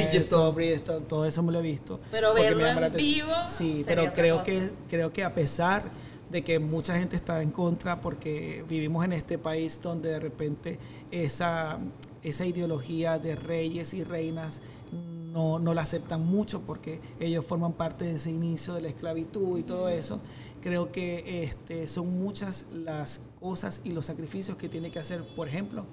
Bridgerton. todo, eso me lo he visto. Pero verlo en vivo Sí, pero creo que creo que a pesar de que mucha gente está en contra porque vivimos en este país donde de repente esa, esa ideología de reyes y reinas no, no la aceptan mucho porque ellos forman parte de ese inicio de la esclavitud y todo eso. Creo que este, son muchas las cosas y los sacrificios que tiene que hacer, por ejemplo,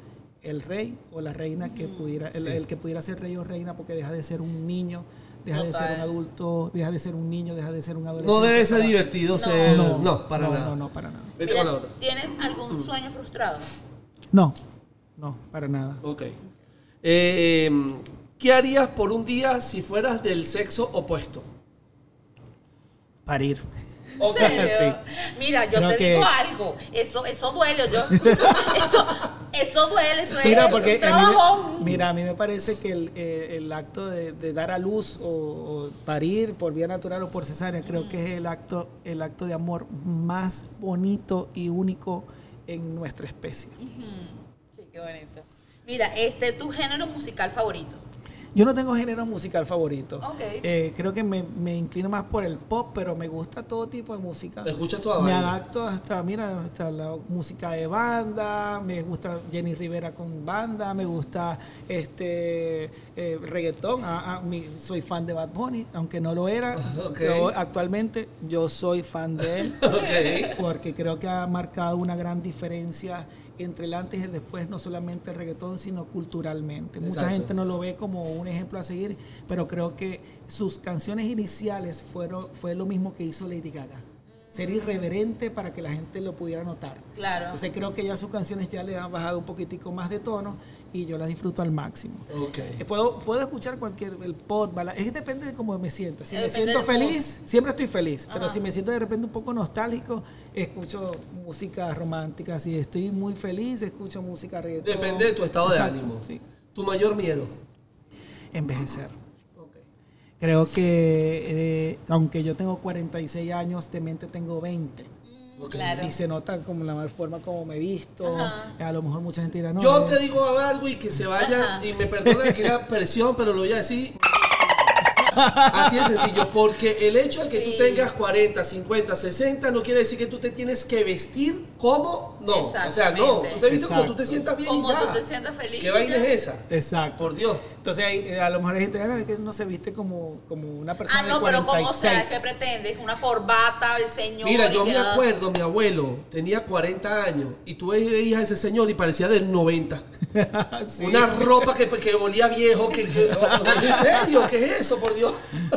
el rey o la reina que pudiera, el, el que pudiera ser rey o reina porque deja de ser un niño, deja de ser un adulto, deja de ser un niño, deja de ser un adolescente. No debe ser para- divertido No. ser... no, No, para no, nada. No, no, para nada. Vete Mira, con la otra. ¿Tienes algún sueño frustrado? No, no, para nada. Ok. Eh, eh, ¿Qué harías por un día si fueras del sexo opuesto? Parir. ¿En serio? Sí. Mira, yo Creo te que- digo algo. Eso, eso duele. Yo, eso, eso duele. Eso Mira, es porque un a mí mira, a mí me parece que el, eh, el acto de, de dar a luz o, o parir por vía natural o por cesárea, creo que es el acto, el acto de amor más bonito y único en nuestra especie. Sí, qué bonito. Mira, este es tu género musical favorito. Yo no tengo género musical favorito. Ok. Eh, creo que me, me inclino más por el pop, pero me gusta todo tipo de música. ¿Escuchas toda Me adapto hasta, mira, hasta la música de banda, me gusta Jenny Rivera con banda, me gusta este eh, reggaetón, ah, ah, mi- soy fan de Bad Bunny, aunque no lo era, Ok. pero actualmente yo soy fan de él, porque creo que ha marcado una gran diferencia entre el antes y el después, no solamente el reggaetón, sino culturalmente. Mucha gente no lo ve como un ejemplo a seguir, pero creo que sus canciones iniciales fueron, fue lo mismo que hizo Lady Gaga. Ser irreverente para que la gente lo pudiera notar. Claro. Entonces creo que ya sus canciones ya le han bajado un poquitico más de tono y yo las disfruto al máximo. Ok. Eh, Puedo, puedo escuchar cualquier, el pop, bala- es que depende de cómo me sienta. Si me siento feliz, siempre estoy feliz. Pero si me siento de repente un poco nostálgico, escucho música romántica. Si estoy muy feliz, escucho música reggaetón. Depende de tu estado de Exacto, ánimo. Sí, ¿Tu mayor miedo? envejecer. Ok. Creo que, eh, aunque yo tengo 46 años, de mente tengo 20. Claro. Y se nota como la forma como me he visto. Ajá. A lo mejor mucha gente dirá, no. Yo eh, te digo algo y que se vaya, Ajá. y me perdona que era presión, pero lo voy a decir así de sencillo, porque el hecho de que Sí. tú tengas 40, 50, 60 no quiere decir que tú te tienes que vestir como no. O sea, no, tú te vistes como tú te sientas bien Como y ya. tú te sientas feliz. ¿Qué vaina es esa? Exacto. Por Dios. Entonces ahí, eh, a lo mejor hay gente "Ah, que no se viste como, como una persona Ah, no, de pero 46. como, o sea, ¿qué pretendes? Una corbata, el señor. Mira, yo me acuerdo, mi abuelo tenía 40 años y tú veías a ese señor y parecía del 90. Sí. Una ropa que, que olía viejo. Que, que- ¿En serio? ¿Qué es eso, por Dios?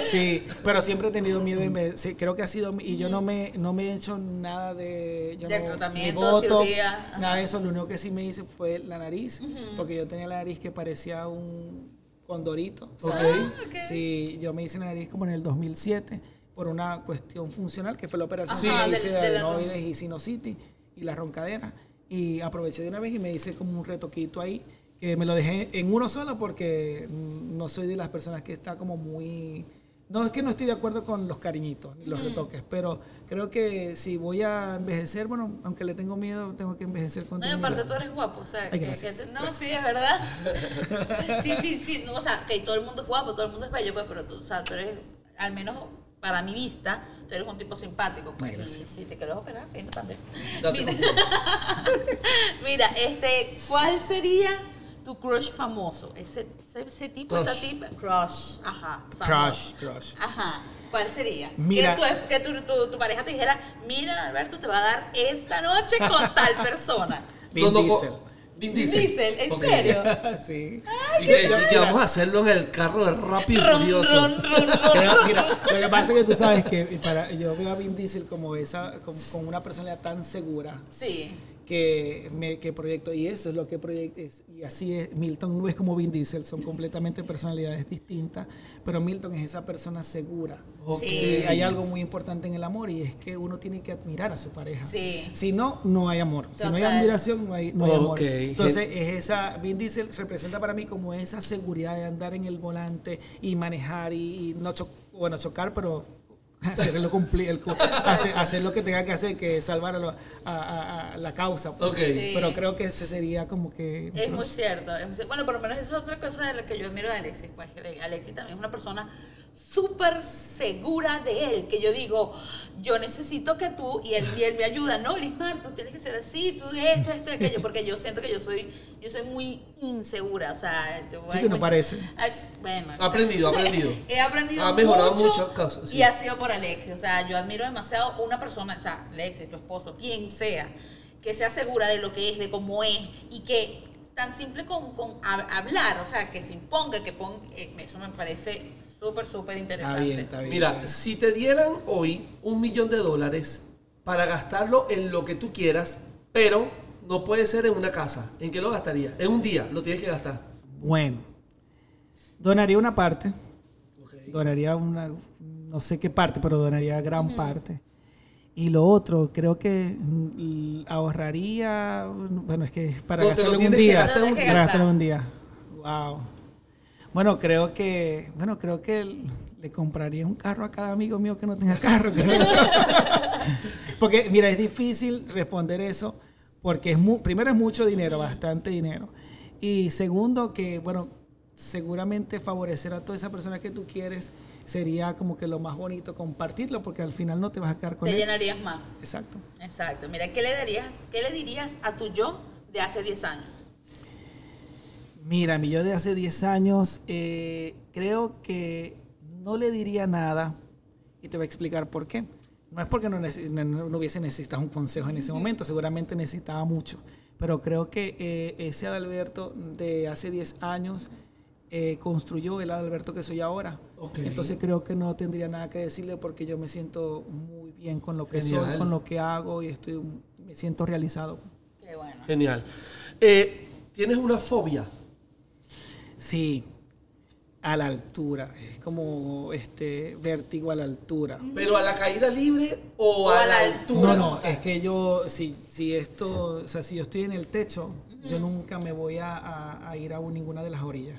Sí, pero siempre he tenido miedo y me- sí, creo que ha sido y yo no me no me he hecho nada de yo De no- tratamiento, botox, cirugía, nada de eso, lo único que sí me hice fue la nariz, porque yo tenía la nariz que parecía un condorito, ¿sabes? Ok. Ah, ok. Sí, yo me hice la nariz como en el 2007 por una cuestión funcional que fue la operación Ajá, que hice de adenoides y sinusitis y la roncadera y aproveché de una vez y me hice como un retoquito ahí que me lo dejé en uno solo porque no soy de las personas que está como muy no es que no estoy de acuerdo con los cariñitos ni los retoques pero creo que si voy a envejecer bueno aunque le tengo miedo tengo que envejecer con No, y aparte tú eres guapo, o sea, Ay, que- que gracias, te- no, sí, es verdad. sí, sí, sí, no, o sea, que todo el mundo es guapo, todo el mundo es bello, pues, pero tú, o sea, tú eres, al menos para mi vista, tú eres un tipo simpático, pues, y si te quieres operar, fino también. Date Mira, mira, este, ¿cuál sería tu crush famoso? Ese, ese, ese tipo, Crush. esa tipa, crush, ajá. famoso. Crush, crush. Ajá. ¿Cuál sería? Mira. Que, tu, que tu, tu- tu pareja te dijera, mira, Alberto, te va a dar esta noche con tal persona. Vin Diesel. Vin Diesel. Diesel, ¿en serio? sí. Y que, y que vamos a hacerlo en el carro de Rápido y Ron, Furioso. ron, ron, ron. Creo- mira, lo que pasa es que tú sabes que para, yo veo a Vin Diesel como esa, como, como una personalidad tan segura Sí. Que, me, que proyecto, y eso es lo que proyecto, es- y así es, Milton no es como Vin Diesel, son completamente personalidades distintas, pero Milton es esa persona segura. Ok. Sí. Hay algo muy importante en el amor y es que uno tiene que admirar a su pareja. Sí. Si no, no hay amor. Si no hay Total. admiración, no hay, no hay amor. Entonces, es esa, Vin Diesel representa para mí como esa seguridad de andar en el volante y manejar y, y no cho- bueno, chocar, pero hacer lo, cumplir, el cu- hacer, hacer lo que tenga que hacer, que es salvar a, lo- a- a- a la causa. pues. Sí. Pero creo que ese sería como que... Es muy cierto. es muy cier- Bueno, por lo menos esa es otra cosa de la que yo admiro de Alexis. Pues que Alexis también es una persona súper segura de él. Que yo digo, yo necesito que tú, y él, y él me ayuda. No, Lismar, tú tienes que ser así, tú esto, esto, aquello. Porque yo siento que yo soy, yo soy muy insegura. O sea, yo Sí que no mucho- parece. Ay, bueno. Ha aprendido, ha aprendido. He aprendido Ha mejorado mucho muchas cosas, sí. Y ha sido por Alexis. O sea, yo admiro demasiado una persona, o sea, Alexis, tu esposo, quien sea, que sea segura de lo que es, de cómo es, y que tan simple con, con hab- hablar, o sea, que se imponga, que ponga, eh, eso me parece súper, súper Está interesante. bien, está bien. Mira, si te dieran hoy un millón de dólares para gastarlo en lo que tú quieras, pero no puede ser en una casa, ¿en qué lo gastarías? En un día lo tienes que gastar. Bueno, donaría una parte, donaría una, no sé qué parte, pero donaría gran parte. Y lo otro, creo que ahorraría, bueno, es que para No, gastarlo en un día, gastar en un día. para gastarlo en un día. Wow. Bueno, creo que, bueno, creo que le compraría un carro a cada amigo mío que no tenga carro. porque, mira, es difícil responder eso porque es mu- primero es mucho dinero, bastante dinero. Y segundo, que, bueno, seguramente favorecer a toda esa persona que tú quieres sería como que lo más bonito compartirlo porque al final no te vas a quedar con Te él. llenarías más. Exacto. Exacto. Mira, ¿qué le darías, qué le dirías a tu yo de hace 10 años? Mira, mi yo de hace 10 años, eh, creo que no le diría nada y te voy a explicar por qué. No es porque no, nece- no- no hubiese necesitado un consejo en ese momento, seguramente necesitaba mucho, pero creo que eh, ese Adalberto de hace 10 años eh, construyó el Adalberto que soy ahora. Ok. Entonces creo que no tendría nada que decirle porque yo me siento muy bien con lo que soy, con lo que hago y estoy, me siento realizado. Qué bueno. Genial. Eh, ¿Tienes una fobia? Sí, a la altura. Es como este vértigo a la altura. ¿Pero a la caída libre o, O a, a la altura? No, no, es que yo, si, si esto, o sea, si yo estoy en el techo, yo nunca me voy a, a- a ir a ninguna de las orillas.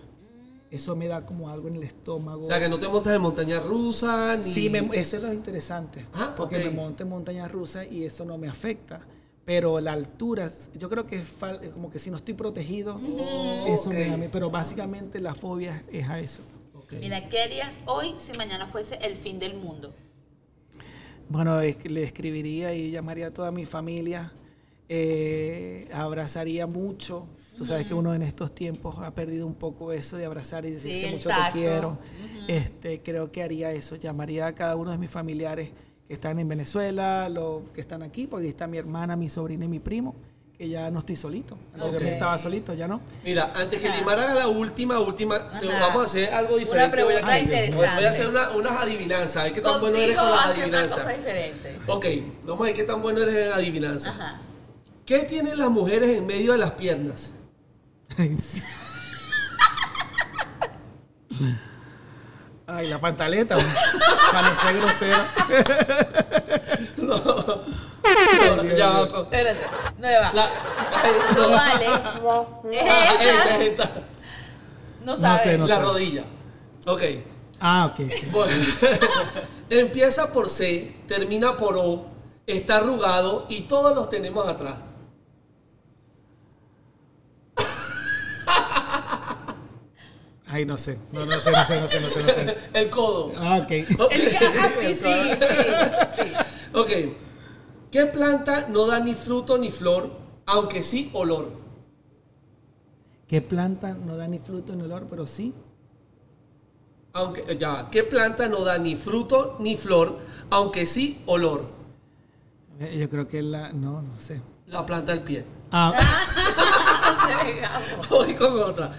Eso me da como algo en el estómago. O sea, que no te montas en montaña rusa ni... Sí, me- eso es lo interesante. Ah, porque me monto en montañas rusas y eso no me afecta. Pero la altura, yo creo que es fal- como que si no estoy protegido, eso me da miedo. Pero básicamente la fobia es a eso. Mira, ¿qué harías hoy si mañana fuese el fin del mundo? Bueno, es que le escribiría y llamaría a toda mi familia, eh, abrazaría mucho. Tú sabes que uno en estos tiempos ha perdido un poco eso de abrazar y decirse Sí, mucho tacto. te quiero. este, creo que haría eso, llamaría a cada uno de mis familiares que están en Venezuela, los que están aquí, porque ahí está mi hermana, mi sobrina y mi primo, que ya no estoy solito. Anteriormente estaba solito, ya no. Mira, antes que. Limar haga la última, última, te- vamos a hacer algo Una diferente. Voy a- pregunta interesante. Voy a hacer una- unas adivinanzas. A ver qué tan bueno eres con las una cosa adivinanzas. diferente. Ok, vamos a ver qué tan bueno eres en adivinanzas. Ajá. ¿Qué tienen las mujeres en medio de las piernas? Ay, la pantaleta, para no ser grosero. ya va Espérate. No le va. la- ay, No no. vale. Es Ah, esta. esta, esta. No No sabe. sé, no La sé. rodilla. Ok. Ah, ok. Bueno, empieza por C, termina por O, está arrugado y todos los tenemos atrás. Ay, no sé. No, no sé, no sé, no sé, no sé. No sé. El codo. Ah, ok. El ah, sí, sí, sí, sí. Ok. ¿Qué planta no da ni fruto ni flor, aunque sí olor? ¿Qué planta no da ni fruto ni olor, pero sí? Aunque, ya, ¿qué planta no da ni fruto ni flor, aunque sí olor? Eh, Yo creo que es la... No, no sé. La planta del pie. Ah, Voy con otra.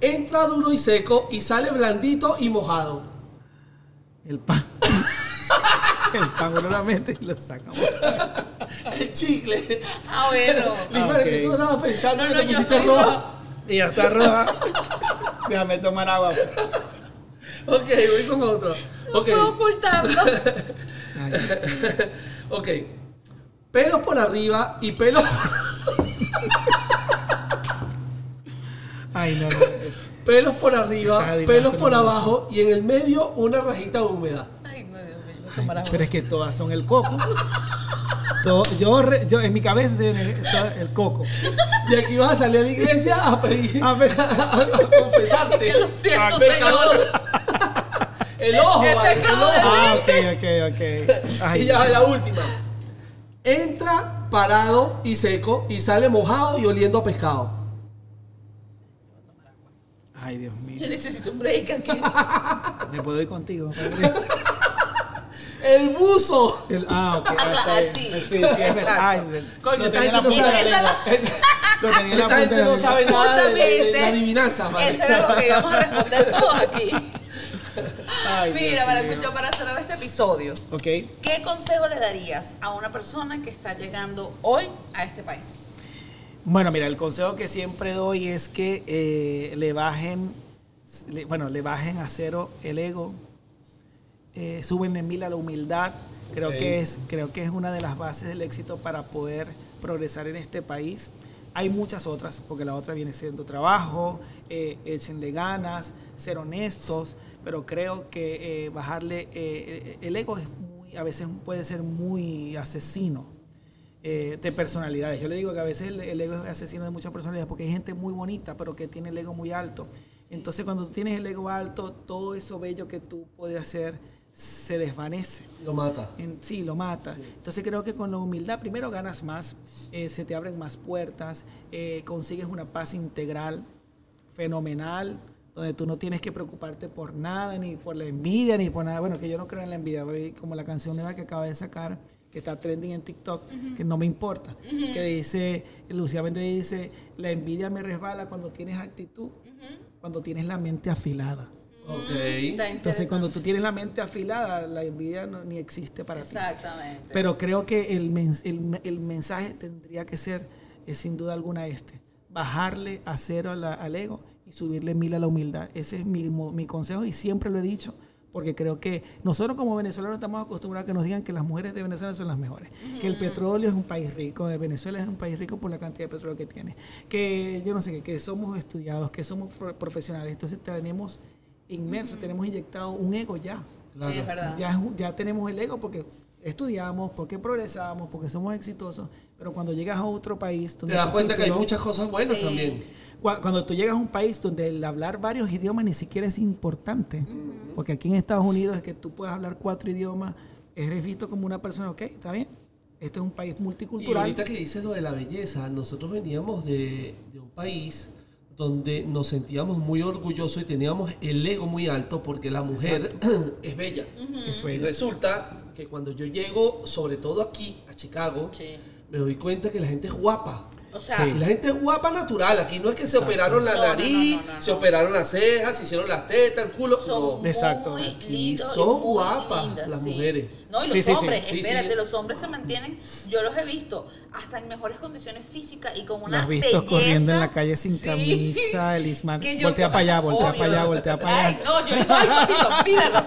Entra duro y seco y sale blandito y mojado. el pan. el pan uno la mete y lo saca. El chicle. Ah, bueno. Lismar, ok. que tú estabas pensando No, que no, te pusiste roja. Y ya está roja. Déjame tomar agua. Ok, voy con otro. Ok. Puedo ocultarlo. Ay. Ok. Pelos por arriba y pelos, Ay, no, no. pelos por arriba, pelos por abajo y en el medio una rajita húmeda. Ay, no, Dios mío. Pero es que todas son el coco. Todo- yo, re- yo en mi cabeza se viene el coco. Y aquí vas a salir a la iglesia a pedir, A ver. a, confesarte. Lo siento, pecador. El ojo, El vale, el pecado ojo. Ah, ok, ok, ok. Ay, y ya la última. Entra parado y seco y sale mojado y oliendo a pescado. Ay, Dios Yo mío. necesito un break aquí. ¿Me puedo ir contigo? padre? El buzo. El- ah, ok. Ah, sí. Sí, sí, es. Ay, Coño, lo esta tenía en la gente no punta de sabe. la lengua. Lo tenía en la Esta punta gente la no sabe nada de, Justamente. adivinanza. Eso era lo que íbamos a responder todos aquí. Ay, Mira, para escuchar, para cerrar este episodio. ¿qué consejo le darías a una persona que está llegando hoy a este país? Bueno, mira, el consejo que siempre doy es que eh, le bajen, le- bueno, le bajen a cero el ego, eh, suben en mil a la humildad. Creo que es, creo que es una de las bases del éxito para poder progresar en este país. Hay muchas otras, porque la otra viene siendo trabajo, eh, échenle ganas, ser honestos, pero creo que eh, bajarle eh, el ego es muy, a veces puede ser muy asesino eh, de personalidades. Yo le digo que a veces el, el ego es asesino de muchas personalidades porque hay gente muy bonita, pero que tiene el ego muy alto. Entonces, cuando tú tienes el ego alto, todo eso bello que tú puedes hacer se desvanece. Lo mata. En, sí, lo mata. Entonces creo que con la humildad primero ganas más, eh, se te abren más puertas, eh, consigues una paz integral fenomenal, donde tú no tienes que preocuparte por nada, ni por la envidia, ni por nada. Bueno, que yo no creo en la envidia, como la canción nueva que acaba de sacar, que está trending en TikTok, que no me importa, que dice, Lucía Méndez dice, la envidia me resbala cuando tienes actitud, cuando tienes la mente afilada. Ok. Está Entonces, cuando tú tienes la mente afilada, la envidia no, ni existe para ti. Exactamente. Pero creo que el, mens- el- el mensaje tendría que ser, eh, sin duda alguna, este: bajarle a cero la- al ego y subirle mil a la humildad. Ese es mi, mi consejo y siempre lo he dicho, porque creo que nosotros como venezolanos estamos acostumbrados a que nos digan que las mujeres de Venezuela son las mejores, que el petróleo es un país rico, de Venezuela es un país rico por la cantidad de petróleo que tiene, que yo no sé qué, que somos estudiados, que somos pro- profesionales, entonces tenemos inmerso, tenemos inyectado un ego ya. Claro. Sí, es verdad. Ya, tenemos el ego porque estudiamos, porque progresamos, porque somos exitosos, pero cuando llegas a otro país... Te donde das tu cuenta que hay muchas cosas buenas Sí. también. Cua- Cuando tú llegas a un país donde el hablar varios idiomas ni siquiera es importante, porque aquí en Estados Unidos es que tú puedes hablar cuatro idiomas, eres visto como una persona, ok, está bien, este es un país Y multicultural. ahorita que dices lo de la belleza, nosotros veníamos de, de un país donde nos sentíamos muy orgullosos y teníamos el ego muy alto porque la mujer es bella. Y es. resulta que cuando yo llego, sobre todo aquí, a Chicago, Sí. me doy cuenta que la gente es guapa. O sea, la gente es guapa natural. Aquí no es que se operaron la No, no, no, nariz, no, no, no. se operaron las cejas, se hicieron las tetas, el culo. son no. Exacto. muy Aquí son guapas lindas, las sí. mujeres. No, y los Sí, sí, sí. hombres, Sí, sí. espérate, los hombres se mantienen, yo los he visto, hasta en mejores condiciones físicas y con una Los visto belleza. corriendo en la calle sin Sí. camisa, Voltea para allá, voltea para allá, voltea para Ay, allá. no, yo digo, ay, papito, míralo.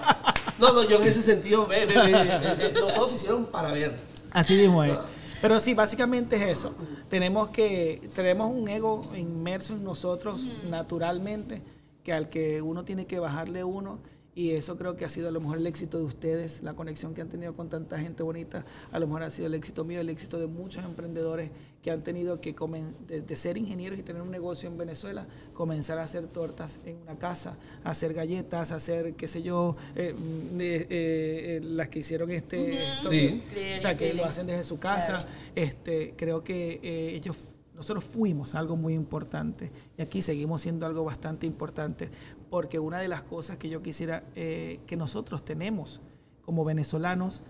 No, no, yo en ese sentido, ve, ve, ve, los ojos se hicieron para ver. Así mismo es. Pero sí, básicamente es eso. Tenemos que tenemos un ego inmerso en nosotros naturalmente, que al que uno tiene que bajarle uno. Y eso creo que ha sido a lo mejor el éxito de ustedes, la conexión que han tenido con tanta gente bonita. A lo mejor ha sido el éxito mío, el éxito de muchos emprendedores que han tenido que, comen- de, de ser ingenieros y tener un negocio en Venezuela, comenzar a hacer tortas en una casa, a hacer galletas, a hacer, qué sé yo, eh, mm, eh, eh, eh, las que hicieron este... esto Sí. o sea, que lo hacen desde su casa. Este, creo que eh, ellos nosotros fuimos algo muy importante y aquí seguimos siendo algo bastante importante porque una de las cosas que yo quisiera eh, que nosotros tenemos como venezolanos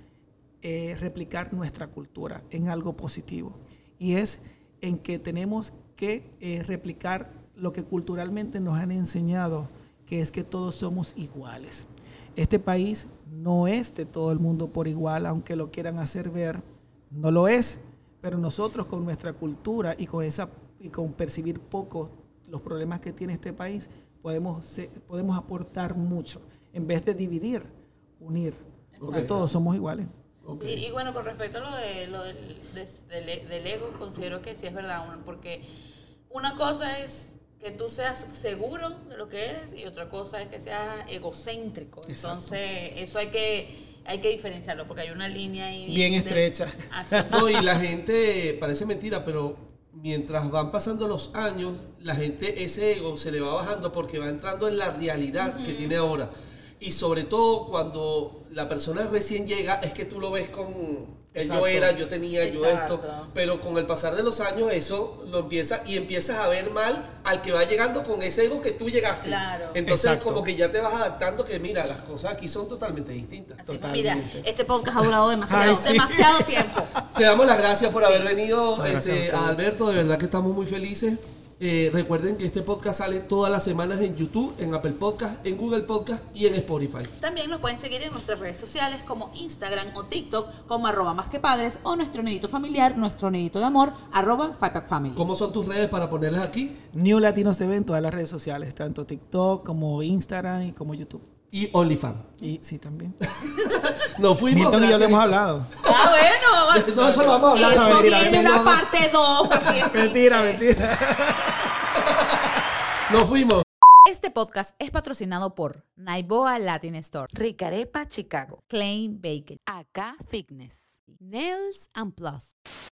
es replicar nuestra cultura en algo positivo y es en que tenemos que eh, replicar lo que culturalmente nos han enseñado, que es que todos somos iguales. Este país no es de todo el mundo por igual, aunque lo quieran hacer ver, no lo es. Pero nosotros con nuestra cultura y con esa y con percibir poco los problemas que tiene este país, podemos, podemos aportar mucho. En vez de dividir, unir. Porque todos somos iguales. Y, y bueno, con respecto a lo, de, lo del, des- del, e- del ego, considero que sí es verdad, porque una cosa es que tú seas seguro de lo que eres y otra cosa es que seas egocéntrico. Entonces, eso hay que, hay que diferenciarlo, porque hay una línea ahí. Bien de- estrecha. Así. No, y la gente, parece mentira, pero mientras van pasando los años, la gente, ese ego se le va bajando porque va entrando en la realidad que tiene ahora. Y sobre todo cuando la persona recién llega, es que tú lo ves con el yo era, yo tenía, yo esto. Pero con el pasar de los años, eso lo empieza y empiezas a ver mal al que va llegando con ese ego que tú llegaste. Claro. Entonces, Exacto. como que ya te vas adaptando, que mira, las cosas aquí son totalmente distintas. Así, Totalmente. Mira, este podcast ha durado demasiado, Ay, sí. demasiado tiempo. Te damos las gracias por haber venido, gracias este, a a ustedes. Alberto. De verdad que estamos muy felices. Eh, recuerden que este podcast sale todas las semanas en YouTube, en Apple Podcast, en Google Podcast y en Spotify. También nos pueden seguir en nuestras redes sociales como Instagram o TikTok como arroba más que padres o nuestro nidito familiar, nuestro nidito de amor, arroba Family. ¿Cómo son tus redes para ponerlas aquí? New Latinos TV en todas las redes sociales, tanto TikTok como Instagram y como YouTube. Y OnlyFans. Y sí, también. Nos fuimos. Milton y yo le hemos hablado. Ah, bueno. No, eso lo vamos a hablar. Esto mentira, viene mentira. una parte 2, así es. mentira, mentira. Nos fuimos. Este podcast es patrocinado por Naiboa Latin Store, Ricarepa Chicago, Klein Baker, AK Fitness, Nails and Plus.